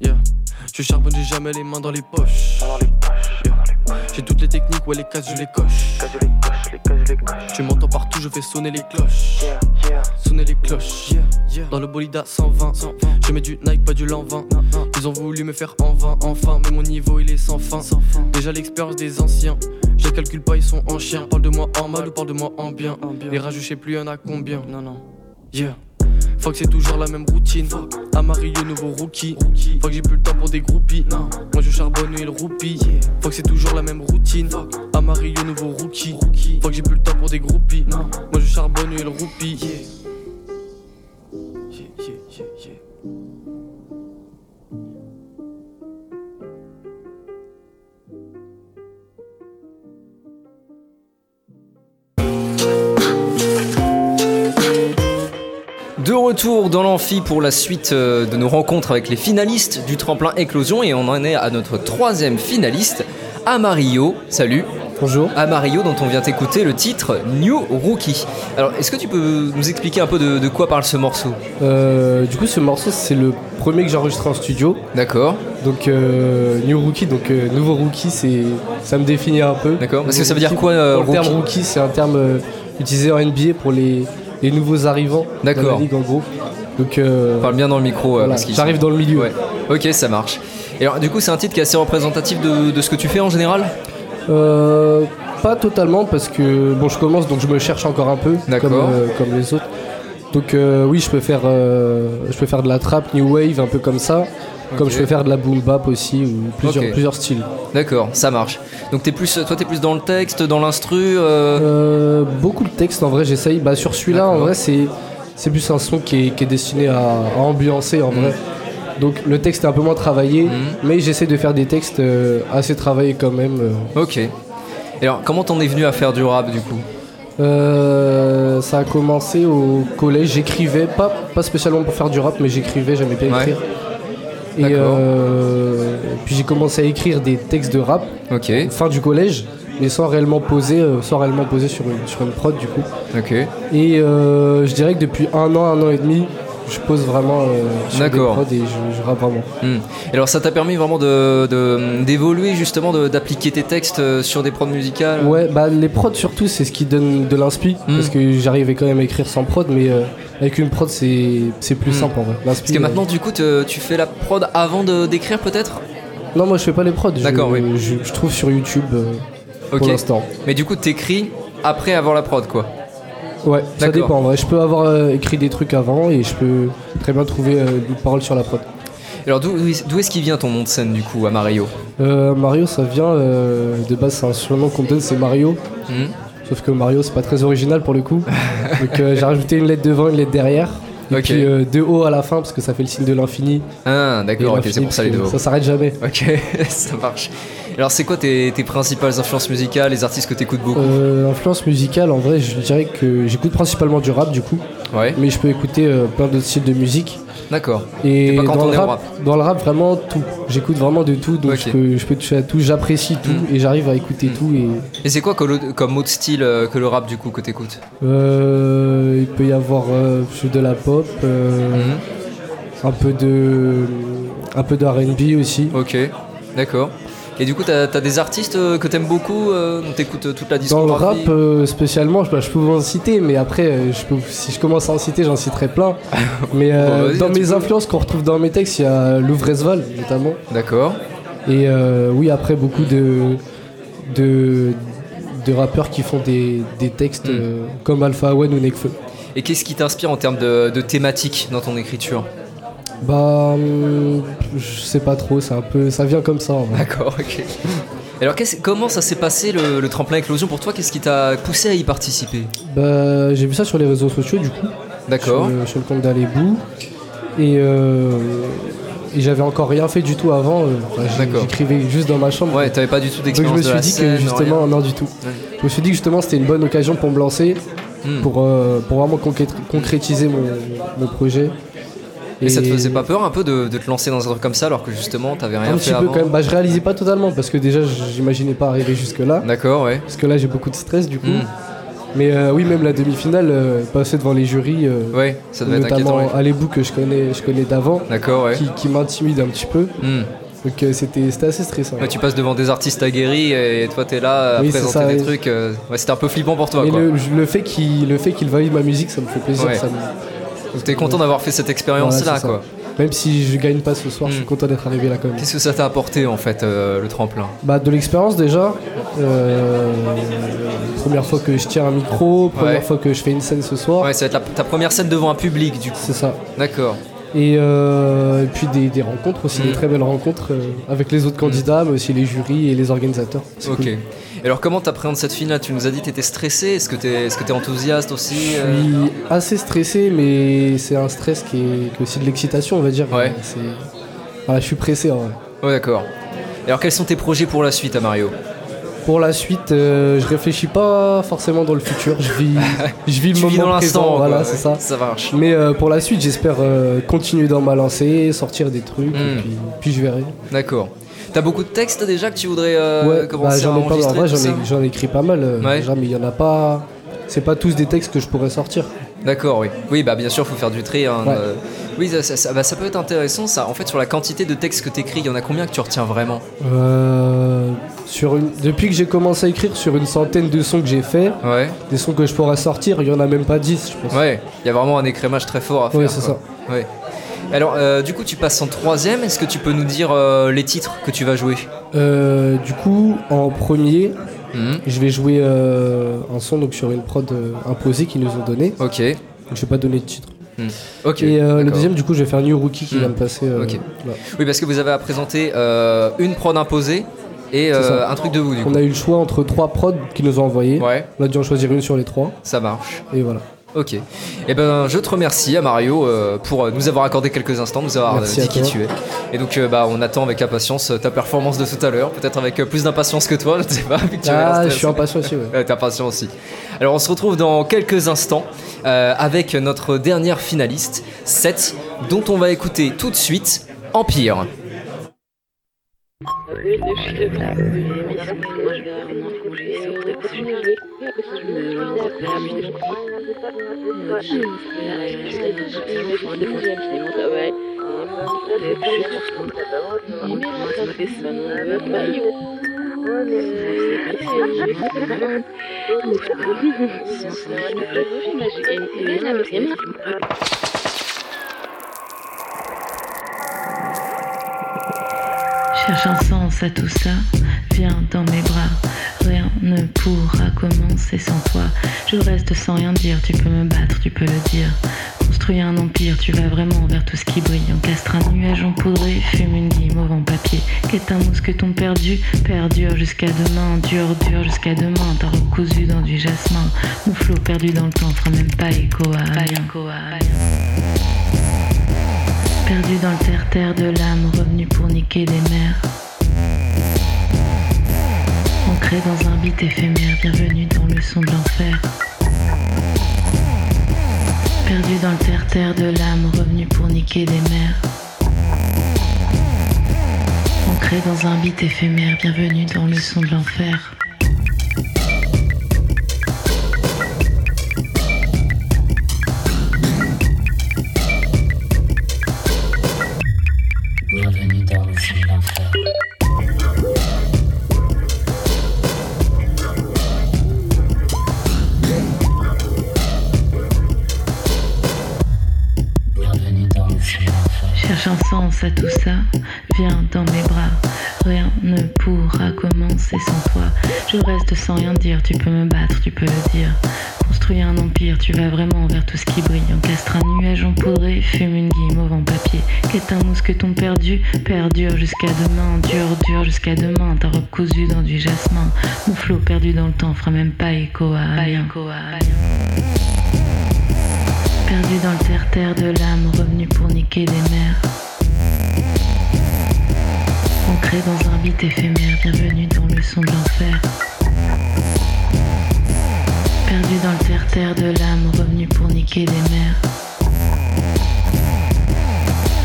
Yeah. Je charbonne, j'ai jamais les mains dans les poches. Yeah. J'ai toutes les techniques, ouais, les cases, je les coche. Tu m'entends partout, je fais sonner les cloches. Sonner les cloches. Dans le bolide à 120. Je mets du Nike, pas du Lanvin. Ils ont voulu me faire en vain, enfin, mais mon niveau il est sans fin. Déjà l'expérience des anciens. Je les calcule pas, ils sont en chien. Parle de moi en mal ou parle de moi en bien. Les rages, je sais plus, y'en a combien. Non, non. Yeah. Fuck, c'est toujours la même routine. Amarillo, nouveau rookie. Fuck, j'ai plus le temps pour des groupies. Moi, je charbonne et le roupie. Fuck, c'est toujours la même routine. Amarillo, nouveau rookie. Fuck, j'ai plus le temps pour des groupies. Moi, je charbonne et le roupie. De retour dans l'amphi pour la suite euh, de nos rencontres avec les finalistes du tremplin éclosion et on en est à notre troisième finaliste, Amarillo. Salut. Bonjour. Amarillo dont on vient écouter le titre New Rookie. Alors est-ce que tu peux nous expliquer un peu de, de quoi parle ce morceau? Euh, du coup, ce morceau, c'est le premier que j'ai enregistré en studio. D'accord. Donc, euh, New Rookie, donc euh, nouveau rookie, c'est, ça me définit un peu. D'accord. Parce que ça veut dire quoi, Le terme rookie? c'est un terme utilisé en NBA pour les, les nouveaux arrivants dans D'accord. la ligue, en gros. Donc, euh, Parle bien dans le micro. euh, Voilà, parce qu'ils j'arrive sont- dans le milieu. Ouais. Ok, ça marche. Et alors du coup, c'est un titre qui est assez représentatif de, de ce que tu fais en général? Euh, pas totalement parce que bon je commence donc je me cherche encore un peu comme, euh, comme les autres. Donc euh, oui je peux faire euh, je peux faire de la trap, new wave un peu comme ça, comme je peux faire de la boom bap aussi ou plusieurs, styles. D'accord, ça marche. Donc t'es plus, toi t'es plus dans le texte, dans l'instru. euh, Euh, beaucoup de textes en vrai j'essaye. Bah sur celui-là en vrai c'est c'est plus un son qui est, qui est destiné à, à ambiancer en vrai. Donc le texte est un peu moins travaillé, mais j'essaie de faire des textes euh, assez travaillés quand même. euh. Ok. Et alors comment t'en es venu à faire du rap du coup? Euh, ça a commencé au collège, j'écrivais, pas, pas spécialement pour faire du rap, mais j'écrivais, j'aimais bien Ouais. Et euh, puis j'ai commencé à écrire des textes de rap, fin du collège, mais sans réellement poser, euh, sans réellement poser sur une, sur une prod du coup. Et euh, je dirais que depuis un an, un an et demi, je pose vraiment euh, sur des prods et je, je rappe vraiment. Hmm. Et alors ça t'a permis vraiment de- de- d'évoluer justement, d'appliquer tes textes sur des prods musicales? Ouais, bah les prods surtout, c'est ce qui donne de l'inspi. Hmm. Parce que j'arrivais quand même à écrire sans prod, mais avec une prod, c'est plus Hmm. simple en vrai. Parce que maintenant du coup te- tu fais la prod avant d'écrire peut-être? Non, moi je fais pas les prods. D'accord, oui. Je, je trouve sur YouTube euh, pour l'instant. Mais du coup t'écris après avoir la prod quoi Ouais, ça dépend. en vrai. Je peux avoir euh, écrit des trucs avant et je peux très bien trouver euh, des paroles sur la prod. Alors d'où d'où est-ce qu'il vient ton nom de scène du coup à Mario? Euh, Mario, ça vient euh, de base, c'est un surnom qu'on donne, c'est Mario. Hmm. Sauf que Mario, c'est pas très original pour le coup. Donc euh, j'ai rajouté une lettre devant, une lettre derrière. Et puis euh, deux O à la fin parce que ça fait le signe de l'infini. Ah d'accord, ok, c'est pour ça les deux. que Ça s'arrête jamais. Ok, ça marche. Alors c'est quoi tes, tes principales influences musicales, les artistes que t'écoutes beaucoup Euh, influence musicale, en vrai, je dirais que j'écoute principalement du rap du coup. Ouais. Mais je peux écouter euh, plein d'autres styles de musique. D'accord. Et pas dans le, rap, rap. dans le rap, vraiment tout. J'écoute vraiment de tout, donc je, peux, je peux toucher à tout. J'apprécie tout Mm. et j'arrive à écouter tout. Et Et c'est quoi comme, autre- comme autre style euh, que le rap du coup que t'écoutes? Euh, il peut y avoir euh, de la pop, euh, Mhm. un peu de, un peu de R&B aussi. Ok, d'accord. Et du coup t'as as des artistes euh, que t'aimes beaucoup, euh, dont t'écoutes euh, toute la Dans discographie le rap euh, spécialement, je, bah, je peux vous en citer, mais après, je peux, si je commence à en citer, j'en citerai plein. mais euh, Bon, dans mes influences qu'on retrouve dans mes textes, il y a Louvresval notamment. D'accord. Et oui, après, beaucoup de, de, de rappeurs qui font des, des textes Mm. euh, comme Alpha One ou Nekfeu. Et qu'est-ce qui t'inspire en termes de, de thématiques dans ton écriture? Bah, hum, je sais pas trop, c'est un peu, ça vient comme ça. en vrai. D'accord, ok. Alors comment ça s'est passé le, le tremplin éclosion pour toi? Qu'est-ce qui t'a poussé à y participer? Bah, j'ai vu ça sur les réseaux sociaux du coup. D'accord. Sur, le- sur le compte d'Alebou. Et, euh, et j'avais encore rien fait du tout avant. euh, enfin, D'accord. J'écrivais juste dans ma chambre. Ouais, t'avais pas du tout Donc je d'expérience me suis dit scène, que justement, non du tout. Ouais. Je me suis dit que justement c'était une bonne occasion pour me lancer, Hmm. pour, euh, pour vraiment concré- concrétiser mon, mon projet. Et, ça te faisait pas peur un peu de, de te lancer dans un truc comme ça alors que justement t'avais rien un fait petit peu avant quand même. Bah, je réalisais pas totalement parce que déjà j'imaginais pas arriver jusque là. D'accord, ouais. Parce que là j'ai beaucoup de stress du coup. Hmm. Mais euh, oui, même la demi-finale, euh, passer devant les jurys, euh, Ouais, ça devait être notamment ouais. Alebou que je connais, je connais d'avant, ouais. qui, qui m'intimide un petit peu. Hmm. Donc euh, c'était assez stressant. Ouais, tu passes devant des artistes aguerris et toi t'es là à Oui, présenter ça, des trucs. ouais, c'était un peu flippant pour toi. Mais quoi. le, le fait qu'il qu'il valide ma musique, ça me fait plaisir. Ouais. Ça me- Donc t'es content d'avoir fait cette expérience Voilà, là c'est ça. quoi. Même si je gagne pas ce soir, je suis content d'être arrivé là quand même. Qu'est-ce que ça t'a apporté en fait euh, le tremplin? Bah de l'expérience déjà. Euh, première fois que je tiens un micro, première Ouais. fois que je fais une scène ce soir. Ouais, ça va être la- ta première scène devant un public du coup. C'est ça. D'accord. Et, euh, et puis des, des rencontres aussi, Mm. des très belles rencontres euh, avec les autres candidats, mais aussi les jurys et les organisateurs. Ok. cool. Et alors comment t'appréhendes cette finale Tu nous as dit que t'étais stressé. Est-ce que t'es que t'es enthousiaste aussi Je euh suis assez stressé, mais c'est un stress qui est, qui est aussi de l'excitation, on va dire. Ouais. Voilà, je suis pressé en vrai. Ouais, d'accord. Et alors quels sont tes projets pour la suite à Mario? Pour la suite, euh, je réfléchis pas forcément dans le futur. Je vis, je vis le Tu moment vis dans présent. Voilà, c'est ça. Ça marche. Mais euh, pour la suite, j'espère euh, continuer dans ma lancée, sortir des trucs, Mm. et puis, puis je verrai. D'accord. T'as beaucoup de textes déjà que tu voudrais ouais, bah, commencer j'en à ai pas. En enregistrer vrai, j'en ai, j'en écrit pas mal. Ouais. déjà, mais il y en a pas. C'est pas tous des textes que je pourrais sortir. D'accord, oui. Oui, bah bien sûr, faut faire du tri. hein, Ouais. euh, Oui, ça, ça- ça- bah, ça peut être intéressant ça. En fait, sur la quantité de textes que t'écris, il y en a combien que tu retiens vraiment? Euh, sur une... Depuis que j'ai commencé à écrire sur une centaine de sons que j'ai fait, Ouais. des sons que je pourrais sortir, il y en a même pas 10, je pense. Ouais, il y a vraiment un écrémage très fort à faire. Ouais, c'est. Ouais. Alors, euh, du coup, tu passes en troisième. Est-ce que tu peux nous dire euh, les titres que tu vas jouer? Euh, du coup, en premier, Mhm. je vais jouer euh, un son donc, sur une prod euh, imposée qu'ils nous ont donné. Ok. Donc, je vais pas donner de titre. Ok. Et euh, le deuxième, du coup, je vais faire New Rookie qui Hmm. va me passer. euh. Oui, parce que vous avez à présenter euh, une prod imposée et un truc de vous, du coup. On a eu le choix entre trois prods qu'ils nous ont envoyés. Ouais. On a dû en choisir une sur les trois. Ça marche. Et voilà. Ok. Eh ben, je te remercie, à Mario, euh, pour euh, nous avoir accordé quelques instants, nous avoir euh, Merci dit qui tu es. Et donc, euh, bah, on attend avec impatience ta performance de tout à l'heure, peut-être avec plus d'impatience que toi, je ne sais pas. que tu Ah, je suis impatient aussi, ouais. Ouais, T'es impatient aussi. Alors, on se retrouve dans quelques instants euh, avec notre dernière finaliste, Seth, dont on va écouter tout de suite Empire. Oh, mais... Cherche un sens à tout ça, viens dans mes bras. Rien ne pourra commencer sans toi. Je reste sans rien dire, tu peux me battre, tu peux le dire. Construis un empire, tu vas vraiment vers tout ce qui brille. Encastre un nuage empoudré, fume une guimauve en papier. Qu'est un mousqueton perdu, perdure jusqu'à demain, dur, dur jusqu'à demain. T'as recousu dans du jasmin. Mon flot perdu dans le temps fera même pas écho à. Perdu dans le terre-terre de l'âme, revenu pour niquer des mers. Ancré dans un beat éphémère, bienvenue dans le son de l'enfer. Perdu dans le terre-terre de l'âme, revenu pour niquer des mers. Ancré dans un beat éphémère, bienvenue dans le son de l'enfer. Tout ça, viens dans mes bras. Rien ne pourra commencer sans toi. Je reste sans rien dire, tu peux me battre, tu peux le dire. Construis un empire, tu vas vraiment vers tout ce qui brille. Encastre un nuage empoudré, fume une guimauve en papier. Qu'est un mousqueton perdu, perdure jusqu'à demain, dur, dur jusqu'à demain. T'as recousu dans du jasmin. Mon flot perdu dans le temps fera même pas écho à rien. Perdu dans le terre-terre de l'âme, revenu pour niquer des mers. Ancré dans un beat éphémère, bienvenue dans le son de l'enfer. Perdu dans le terre-terre de l'âme, revenu pour niquer des mers.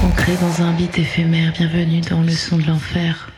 Ancré dans un beat éphémère. Bienvenue dans le son de l'enfer.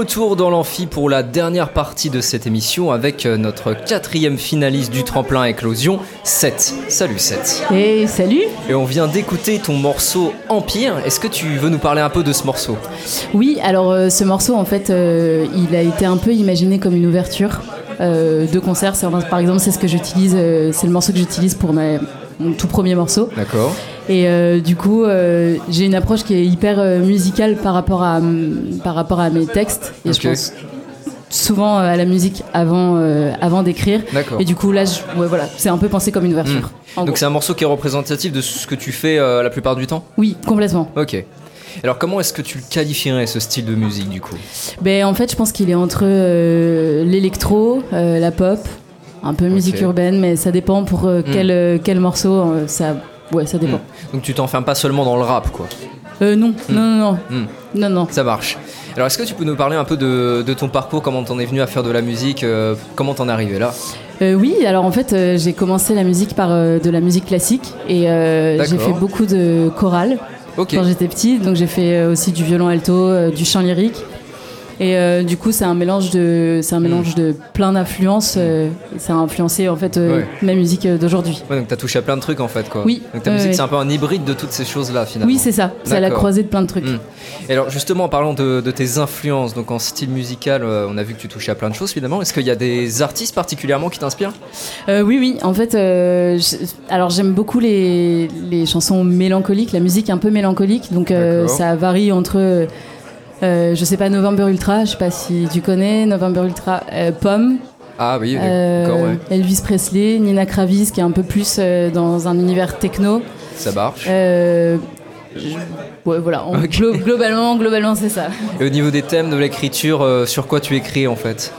Retour dans l'amphi pour la dernière partie de cette émission avec euh, notre quatrième finaliste du tremplin éclosion, Seth. Salut Seth. Et salut Et on vient d'écouter ton morceau Empire. Est-ce que tu veux nous parler un peu de ce morceau? Oui, alors euh, ce morceau en fait, euh, il a été un peu imaginé comme une ouverture euh, de concert. Par exemple, c'est ce que j'utilise, c'est le morceau que j'utilise pour ma- mon tout premier morceau. D'accord. Et euh, du coup, euh, j'ai une approche qui est hyper euh, musicale par rapport à, par rapport à mes textes. Et Ok. je pense souvent à la musique avant, euh, avant d'écrire. Et du coup, là, je- ouais, voilà, c'est un peu pensé comme une ouverture. Hmm. Donc c'est un morceau qui est représentatif de ce que tu fais euh, la plupart du temps? Oui, complètement. Ok. Alors comment est-ce que tu le qualifierais ce style de musique du coup? Ben, en fait, je pense qu'il est entre euh, l'électro, la pop, un peu musique urbaine, mais ça dépend pour euh, Mm. quel, quel morceau. ça, ouais, ça dépend. Donc tu t'enfermes pas seulement dans le rap quoi Euh, non, non, non, non, Hmm. non, non. Ça marche. Alors est-ce que tu peux nous parler un peu de, de ton parcours, comment t'en es venu à faire de la musique, euh, comment t'en es arrivé là? Euh, oui, alors en fait, euh, j'ai commencé la musique par de la musique classique et j'ai fait beaucoup de chorale quand j'étais petite. Donc j'ai fait aussi du violon alto, du chant lyrique. Et euh, du coup, c'est un mélange de, c'est un mélange de plein d'influences. euh, ça a influencé en fait euh, Ouais. ma musique d'aujourd'hui. Ouais, donc t'as touché à plein de trucs en fait quoi. Oui, Donc ta musique c'est un peu un hybride de toutes ces choses là finalement. Oui, c'est ça. C'est à la croisée de plein de trucs. Hmm. Et alors justement en parlant de, de tes influences, donc en style musical, on a vu que tu touchais à plein de choses finalement. Est-ce qu'il y a des artistes particulièrement qui t'inspirent? Oui, oui. En fait, alors j'aime beaucoup les, les chansons mélancoliques, la musique un peu mélancolique. Donc ça varie entre, euh, je sais pas, November Ultra. Je sais pas si tu connais November Ultra. euh, Pomme. Ah oui, euh, d'accord, ouais. Elvis Presley, Nina Kravis, qui est un peu plus euh, dans un univers techno. Ça marche. Euh, je- ouais, voilà. Glo- globalement, globalement, c'est ça. Et au niveau des thèmes de l'écriture, euh, sur quoi tu écris en fait?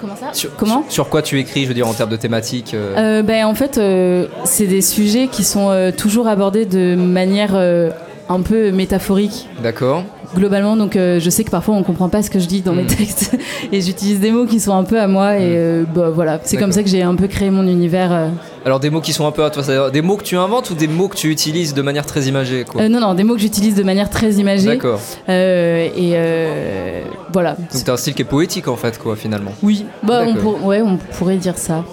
Comment ça? Sur- Comment? sur, quoi tu écris, je veux dire en termes de thématiques euh, Euh, ben, en fait, euh, c'est des sujets qui sont euh, toujours abordés de manière euh, un peu métaphorique. D'accord. Globalement, donc euh, je sais que parfois on comprend pas ce que je dis dans mes Mm. textes et j'utilise des mots qui sont un peu à moi et euh, bah, voilà, c'est comme ça que j'ai un peu créé mon univers. euh. Alors des mots qui sont un peu à toi, c'est-à-dire des mots que tu inventes ou des mots que tu utilises de manière très imagée quoi? Euh, non, non, des mots que j'utilise de manière très imagée. D'accord. Euh, et euh, voilà. Donc t'as un style qui est poétique en fait quoi finalement. Oui, bah, on, D'accord. pour- ouais, on pourrait dire ça.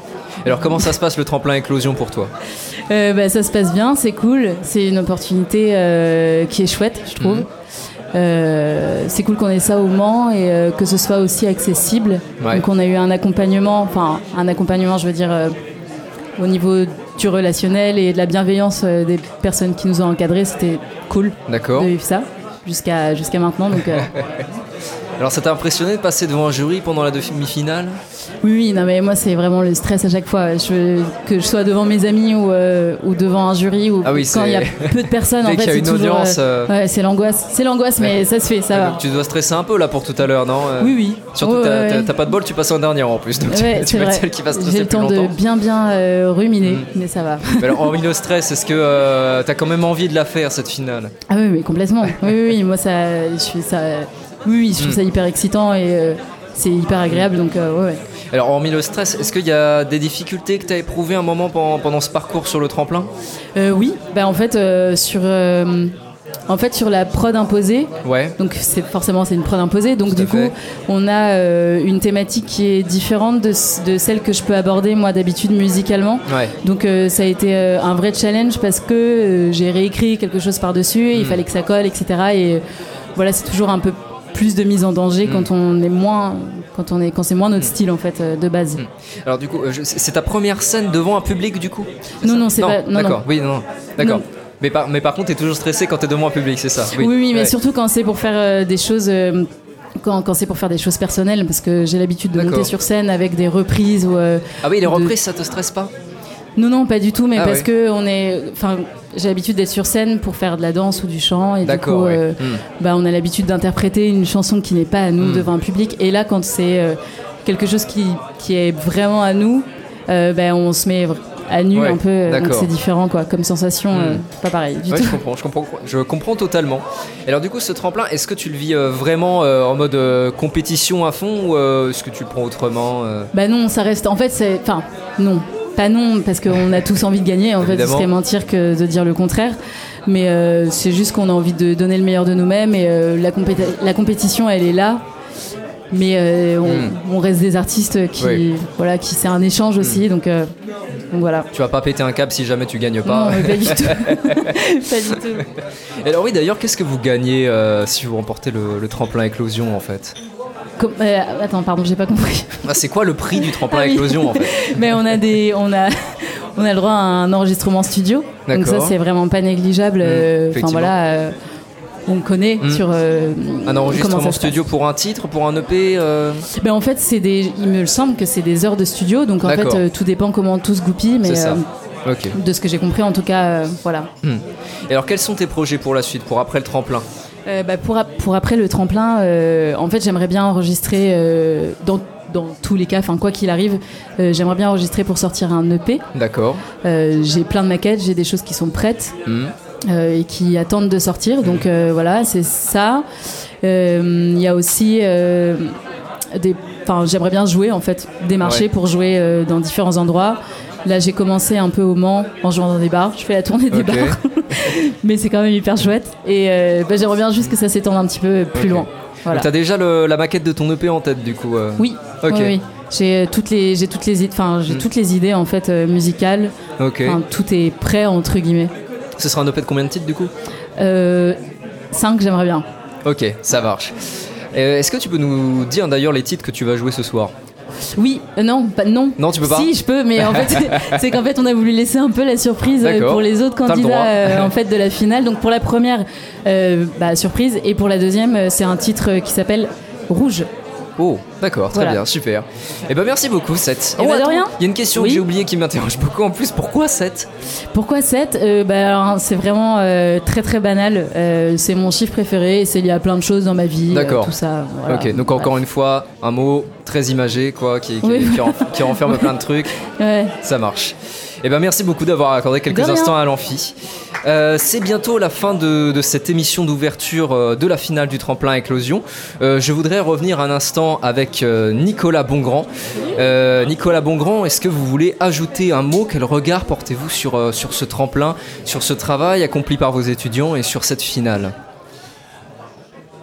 Alors comment ça se passe le tremplin éclosion pour toi Euh, bah, ça se passe bien, c'est cool. C'est une opportunité euh, qui est chouette, je trouve. Mhm. Euh, c'est cool qu'on ait ça au Mans et euh, que ce soit aussi accessible. Ouais. Donc on a eu un accompagnement, enfin un accompagnement, je veux dire, euh, au niveau du relationnel et de la bienveillance des personnes qui nous ont encadrés. C'était cool D'accord. de vivre ça jusqu'à jusqu'à maintenant. Donc Alors ça t'a impressionné de passer devant un jury pendant la demi-finale Oui, oui, non, mais moi, c'est vraiment le stress à chaque fois. Je, que je sois devant mes amis ou, euh, ou devant un jury ou Ah oui, quand il y a peu de personnes, en fait, c'est une toujours, audience, euh, ouais, c'est l'angoisse. C'est l'angoisse, mais ça se fait, ça va. Donc tu dois stresser un peu là pour tout à l'heure, non? Euh, Oui, oui. Surtout t'as- pas de bol, tu passes en dernière en plus. Donc tu- tu, vas celle qui va stresser J'ai le plus temps de bien, bien euh, ruminer, Mm. mais ça va. Mais alors, hormis le stress, est-ce que t'as quand même envie de la faire cette finale? Ah oui, mais complètement. Oui, oui, oui, moi, ça, je suis ça. Oui, oui, je trouve Mm. ça hyper excitant et euh, c'est hyper agréable, donc euh, ouais, ouais. Alors, hormis le stress, est-ce qu'il y a des difficultés que t'as éprouvées un moment pendant, pendant ce parcours sur le tremplin? Euh, oui, bah en fait euh, sur en fait sur la prod imposée. Ouais. Donc c'est forcément c'est une prod imposée. Donc du coup on a euh, une thématique qui est différente de, de celle que je peux aborder moi d'habitude musicalement. Ouais. Donc euh, ça a été euh, un vrai challenge parce que j'ai réécrit quelque chose par dessus. Il Mm. fallait que ça colle, etc. Et voilà c'est toujours un peu plus de mise en danger Mm. quand on est moins quand on est quand c'est moins notre style en fait euh, de base. Alors, du coup, euh, c'est ta première scène devant un public, du coup? Non non c'est pas. D'accord, oui, non. D'accord. Mais par, mais par contre, t'es toujours stressé quand t'es devant un public, c'est ça? Oui, oui, mais Ouais. surtout quand c'est pour faire euh, des choses. euh, quand, quand c'est pour faire des choses personnelles, parce que j'ai l'habitude de monter sur scène avec des reprises ou. euh, Ah oui, les de- reprises, ça te stresse pas? Non, non, pas du tout, mais Ah parce ouais. que on est. Enfin, j'ai l'habitude d'être sur scène pour faire de la danse ou du chant, et du coup, ouais. euh, Hmm. bah, on a l'habitude d'interpréter une chanson qui n'est pas à nous Hmm. devant un public. Et là, quand c'est euh, quelque chose qui, qui est vraiment à nous, euh, bah, on se met à nu Ouais, un peu, euh, donc c'est différent, quoi, comme sensation, Hmm. euh, pas pareil du Ouais, tout. je comprends, je comprends, je comprends totalement. Et alors du coup, ce tremplin, est-ce que tu le vis euh, vraiment euh, en mode compétition à fond ou est-ce que tu le prends autrement Bah non, ça reste. En fait, c'est. Enfin, non. Pas non, parce qu'on a tous envie de gagner. En fait, ce serait mentir que de dire le contraire. Mais euh, c'est juste qu'on a envie de donner le meilleur de nous-mêmes et euh, la, compéti- la compétition, elle est là. mais euh, on, Mm. on reste des artistes qui, Oui. voilà, qui c'est un échange aussi, donc, euh, donc voilà. Tu vas pas péter un câble si jamais tu gagnes pas. Non, pas du tout. pas du tout. Et alors oui, d'ailleurs, qu'est-ce que vous gagnez si vous remportez le, le tremplin éclosion en fait? Comme- euh, attends, pardon, j'ai pas compris. Ah, C'est quoi le prix du tremplin Ah oui. éclosion en fait Mais on a des, on a, on a le droit à un enregistrement studio. Donc ça c'est vraiment pas négligeable. euh, Enfin voilà, euh, on connaît Mm. sur. euh, Un enregistrement studio pour un titre, pour un EP. Ben en fait c'est des, il me semble que c'est des heures de studio. Donc en fait tout dépend comment tout se goupille, mais ça. de ce que j'ai compris en tout cas, voilà. Hmm. Et alors, quels sont tes projets pour la suite, pour après le tremplin? Euh, bah, pour, ap- pour après le tremplin, euh, en fait, j'aimerais bien enregistrer euh, dans, dans tous les cas, enfin quoi qu'il arrive, j'aimerais bien enregistrer pour sortir un EP. D'accord. J'ai plein de maquettes, j'ai des choses qui sont prêtes Hmm. et qui attendent de sortir. Donc voilà, c'est ça. Il y a aussi des. Enfin, j'aimerais bien jouer en fait, démarcher Ouais. pour jouer dans différents endroits. Là, j'ai commencé un peu au Mans en jouant dans des bars. Je fais la tournée des bars, mais c'est quand même hyper chouette. Et euh, bah, j'aimerais bien juste que ça s'étende un petit peu plus loin. Voilà. T'as déjà le- la maquette de ton EP en tête du coup euh Oui. Ok. oui, oui. J'ai euh, toutes les, j'ai toutes les, id- enfin, j'ai Mm. toutes les idées en fait euh, musicales. Ok. Tout est prêt entre guillemets. Ce sera un EP de combien de titres du coup? Euh, 5, j'aimerais bien. Ok, ça marche. Est-ce que tu peux nous dire d'ailleurs les titres que tu vas jouer ce soir? Oui, euh, non, pas, non. Non, tu peux pas Si, je peux, mais en fait, c'est- qu'en fait, on a voulu laisser un peu la surprise euh, D'accord. pour les autres le candidats euh, en fait de la finale. Donc pour la première, bah, surprise, et pour la deuxième, c'est un titre qui s'appelle Rouge. Oh, d'accord, très Voilà. bien, super. Et ben merci beaucoup, Seth. Eh Oh, ben, de attends, rien. Il y a une question Oui. que j'ai oubliée qui m'interroge beaucoup en plus. Pourquoi 7 Pourquoi 7 euh, bah, alors, C'est vraiment euh, très très banal. Euh, c'est mon chiffre préféré et c'est lié à plein de choses dans ma vie. euh, D'accord. tout ça. voilà. Ok, donc encore une fois, un mot très imagé, quoi, qui, Oui. qui renferme plein de trucs. Ouais. Ça marche. Et ben merci beaucoup d'avoir accordé quelques instants à l'amphi. Euh, c'est bientôt la fin de, de cette émission d'ouverture euh, de la finale du tremplin éclosion. Euh, je voudrais revenir un instant avec Nicolas Bongrand. Euh, Nicolas Bongrand, est-ce que vous voulez ajouter un mot? Quel regard portez-vous sur, sur ce tremplin, sur ce travail accompli par vos étudiants et sur cette finale?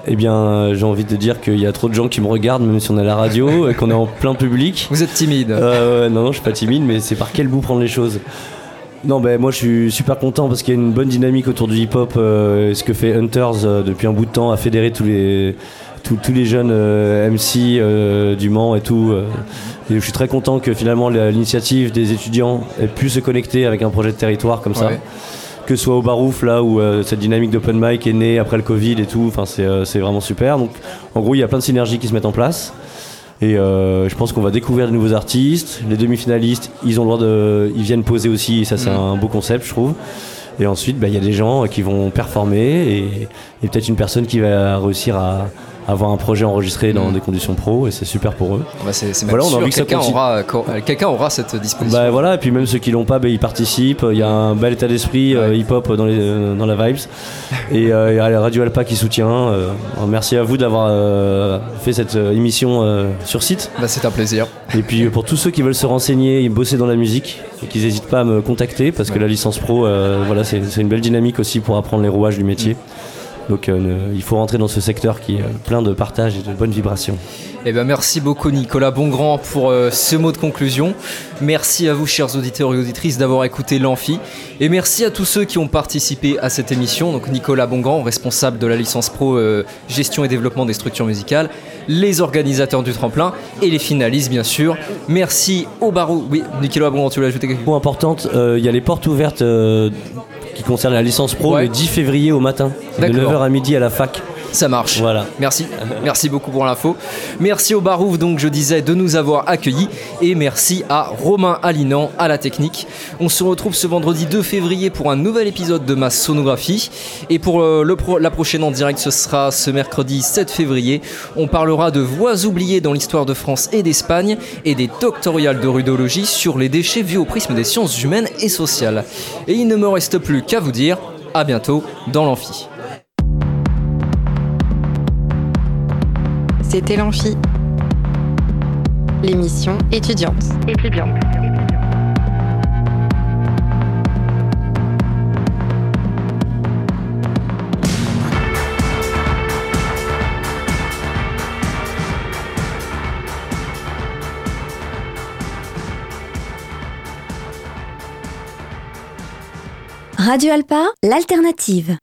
Eh bien, euh, j'ai envie de dire qu'il y a trop de gens qui me regardent, même si on est à la radio et qu'on est en plein public. Vous êtes timide Euh, Non, non, je suis pas timide, mais c'est par quel bout prendre les choses? Non, ben moi je suis super content parce qu'il y a une bonne dynamique autour du hip-hop. euh, ce que fait Hunters euh, depuis un bout de temps à fédérer tous les, tous, tous les jeunes euh, MC euh, du Mans et tout. et je suis très content que finalement l'initiative des étudiants ait pu se connecter avec un projet de territoire comme ça Ouais. Que ce soit au Barouf là où euh, cette dynamique d'open mic est née après le Covid et tout, enfin c'est euh, c'est vraiment super. Donc en gros il y a plein de synergies qui se mettent en place et euh, je pense qu'on va découvrir de nouveaux artistes. Les demi-finalistes ils ont le droit de, ils viennent poser aussi et ça c'est Mhm. un beau concept je trouve. Et ensuite bah, il y a des gens qui vont performer et, et peut-être une personne qui va réussir à avoir un projet enregistré dans Mhm. des conditions pro et c'est super pour eux. Bah, c'est Voilà, on a envie que quelqu'un aura, cette disposition. Bah voilà, et puis même ceux qui l'ont pas, bah, ils participent. Il y a un bel état d'esprit euh, hip-hop dans, les, euh, dans la vibes. Et euh, il y a la Radio Alpa qui soutient. euh, merci à vous d'avoir fait cette émission sur site. Bah, c'est un plaisir. Et puis pour tous ceux qui veulent se renseigner et bosser dans la musique, qu'ils n'hésitent pas à me contacter parce que la licence pro, voilà, c'est c'est une belle dynamique aussi pour apprendre les rouages du métier. Donc euh, il faut rentrer dans ce secteur qui est plein de partage et de bonnes vibrations. Eh ben merci beaucoup Nicolas Bongrand pour euh, ce mot de conclusion. Merci à vous chers auditeurs et auditrices d'avoir écouté l'Amphi. Et merci à tous ceux qui ont participé à cette émission. Donc Nicolas Bongrand, responsable de la licence pro euh, gestion et développement des structures musicales, les organisateurs du tremplin et les finalistes bien sûr. Merci au barou. Oui, Nicolas Bongrand, tu voulais ajouter quelque chose? Point importante, il y a les portes ouvertes qui concernent la licence pro le 10 février au matin, de D'accord. 9h à midi à la fac. Ça marche. Voilà. Merci. Merci beaucoup pour l'info. Merci au Barouf, donc je disais, de nous avoir accueillis. Et merci à Romain Alinan à la technique. On se retrouve ce vendredi 2 février pour un nouvel épisode de ma sonographie. Et pour euh, le pro- la prochaine en direct, ce sera ce mercredi 7 février. On parlera de voies oubliées dans l'histoire de France et d'Espagne et des doctoriales de rudologie sur les déchets vus au prisme des sciences humaines et sociales. Et il ne me reste plus qu'à vous dire à bientôt dans l'amphi. C'était l'Amphi, l'émission étudiante. Étudiante. Radio Alpa, l'alternative.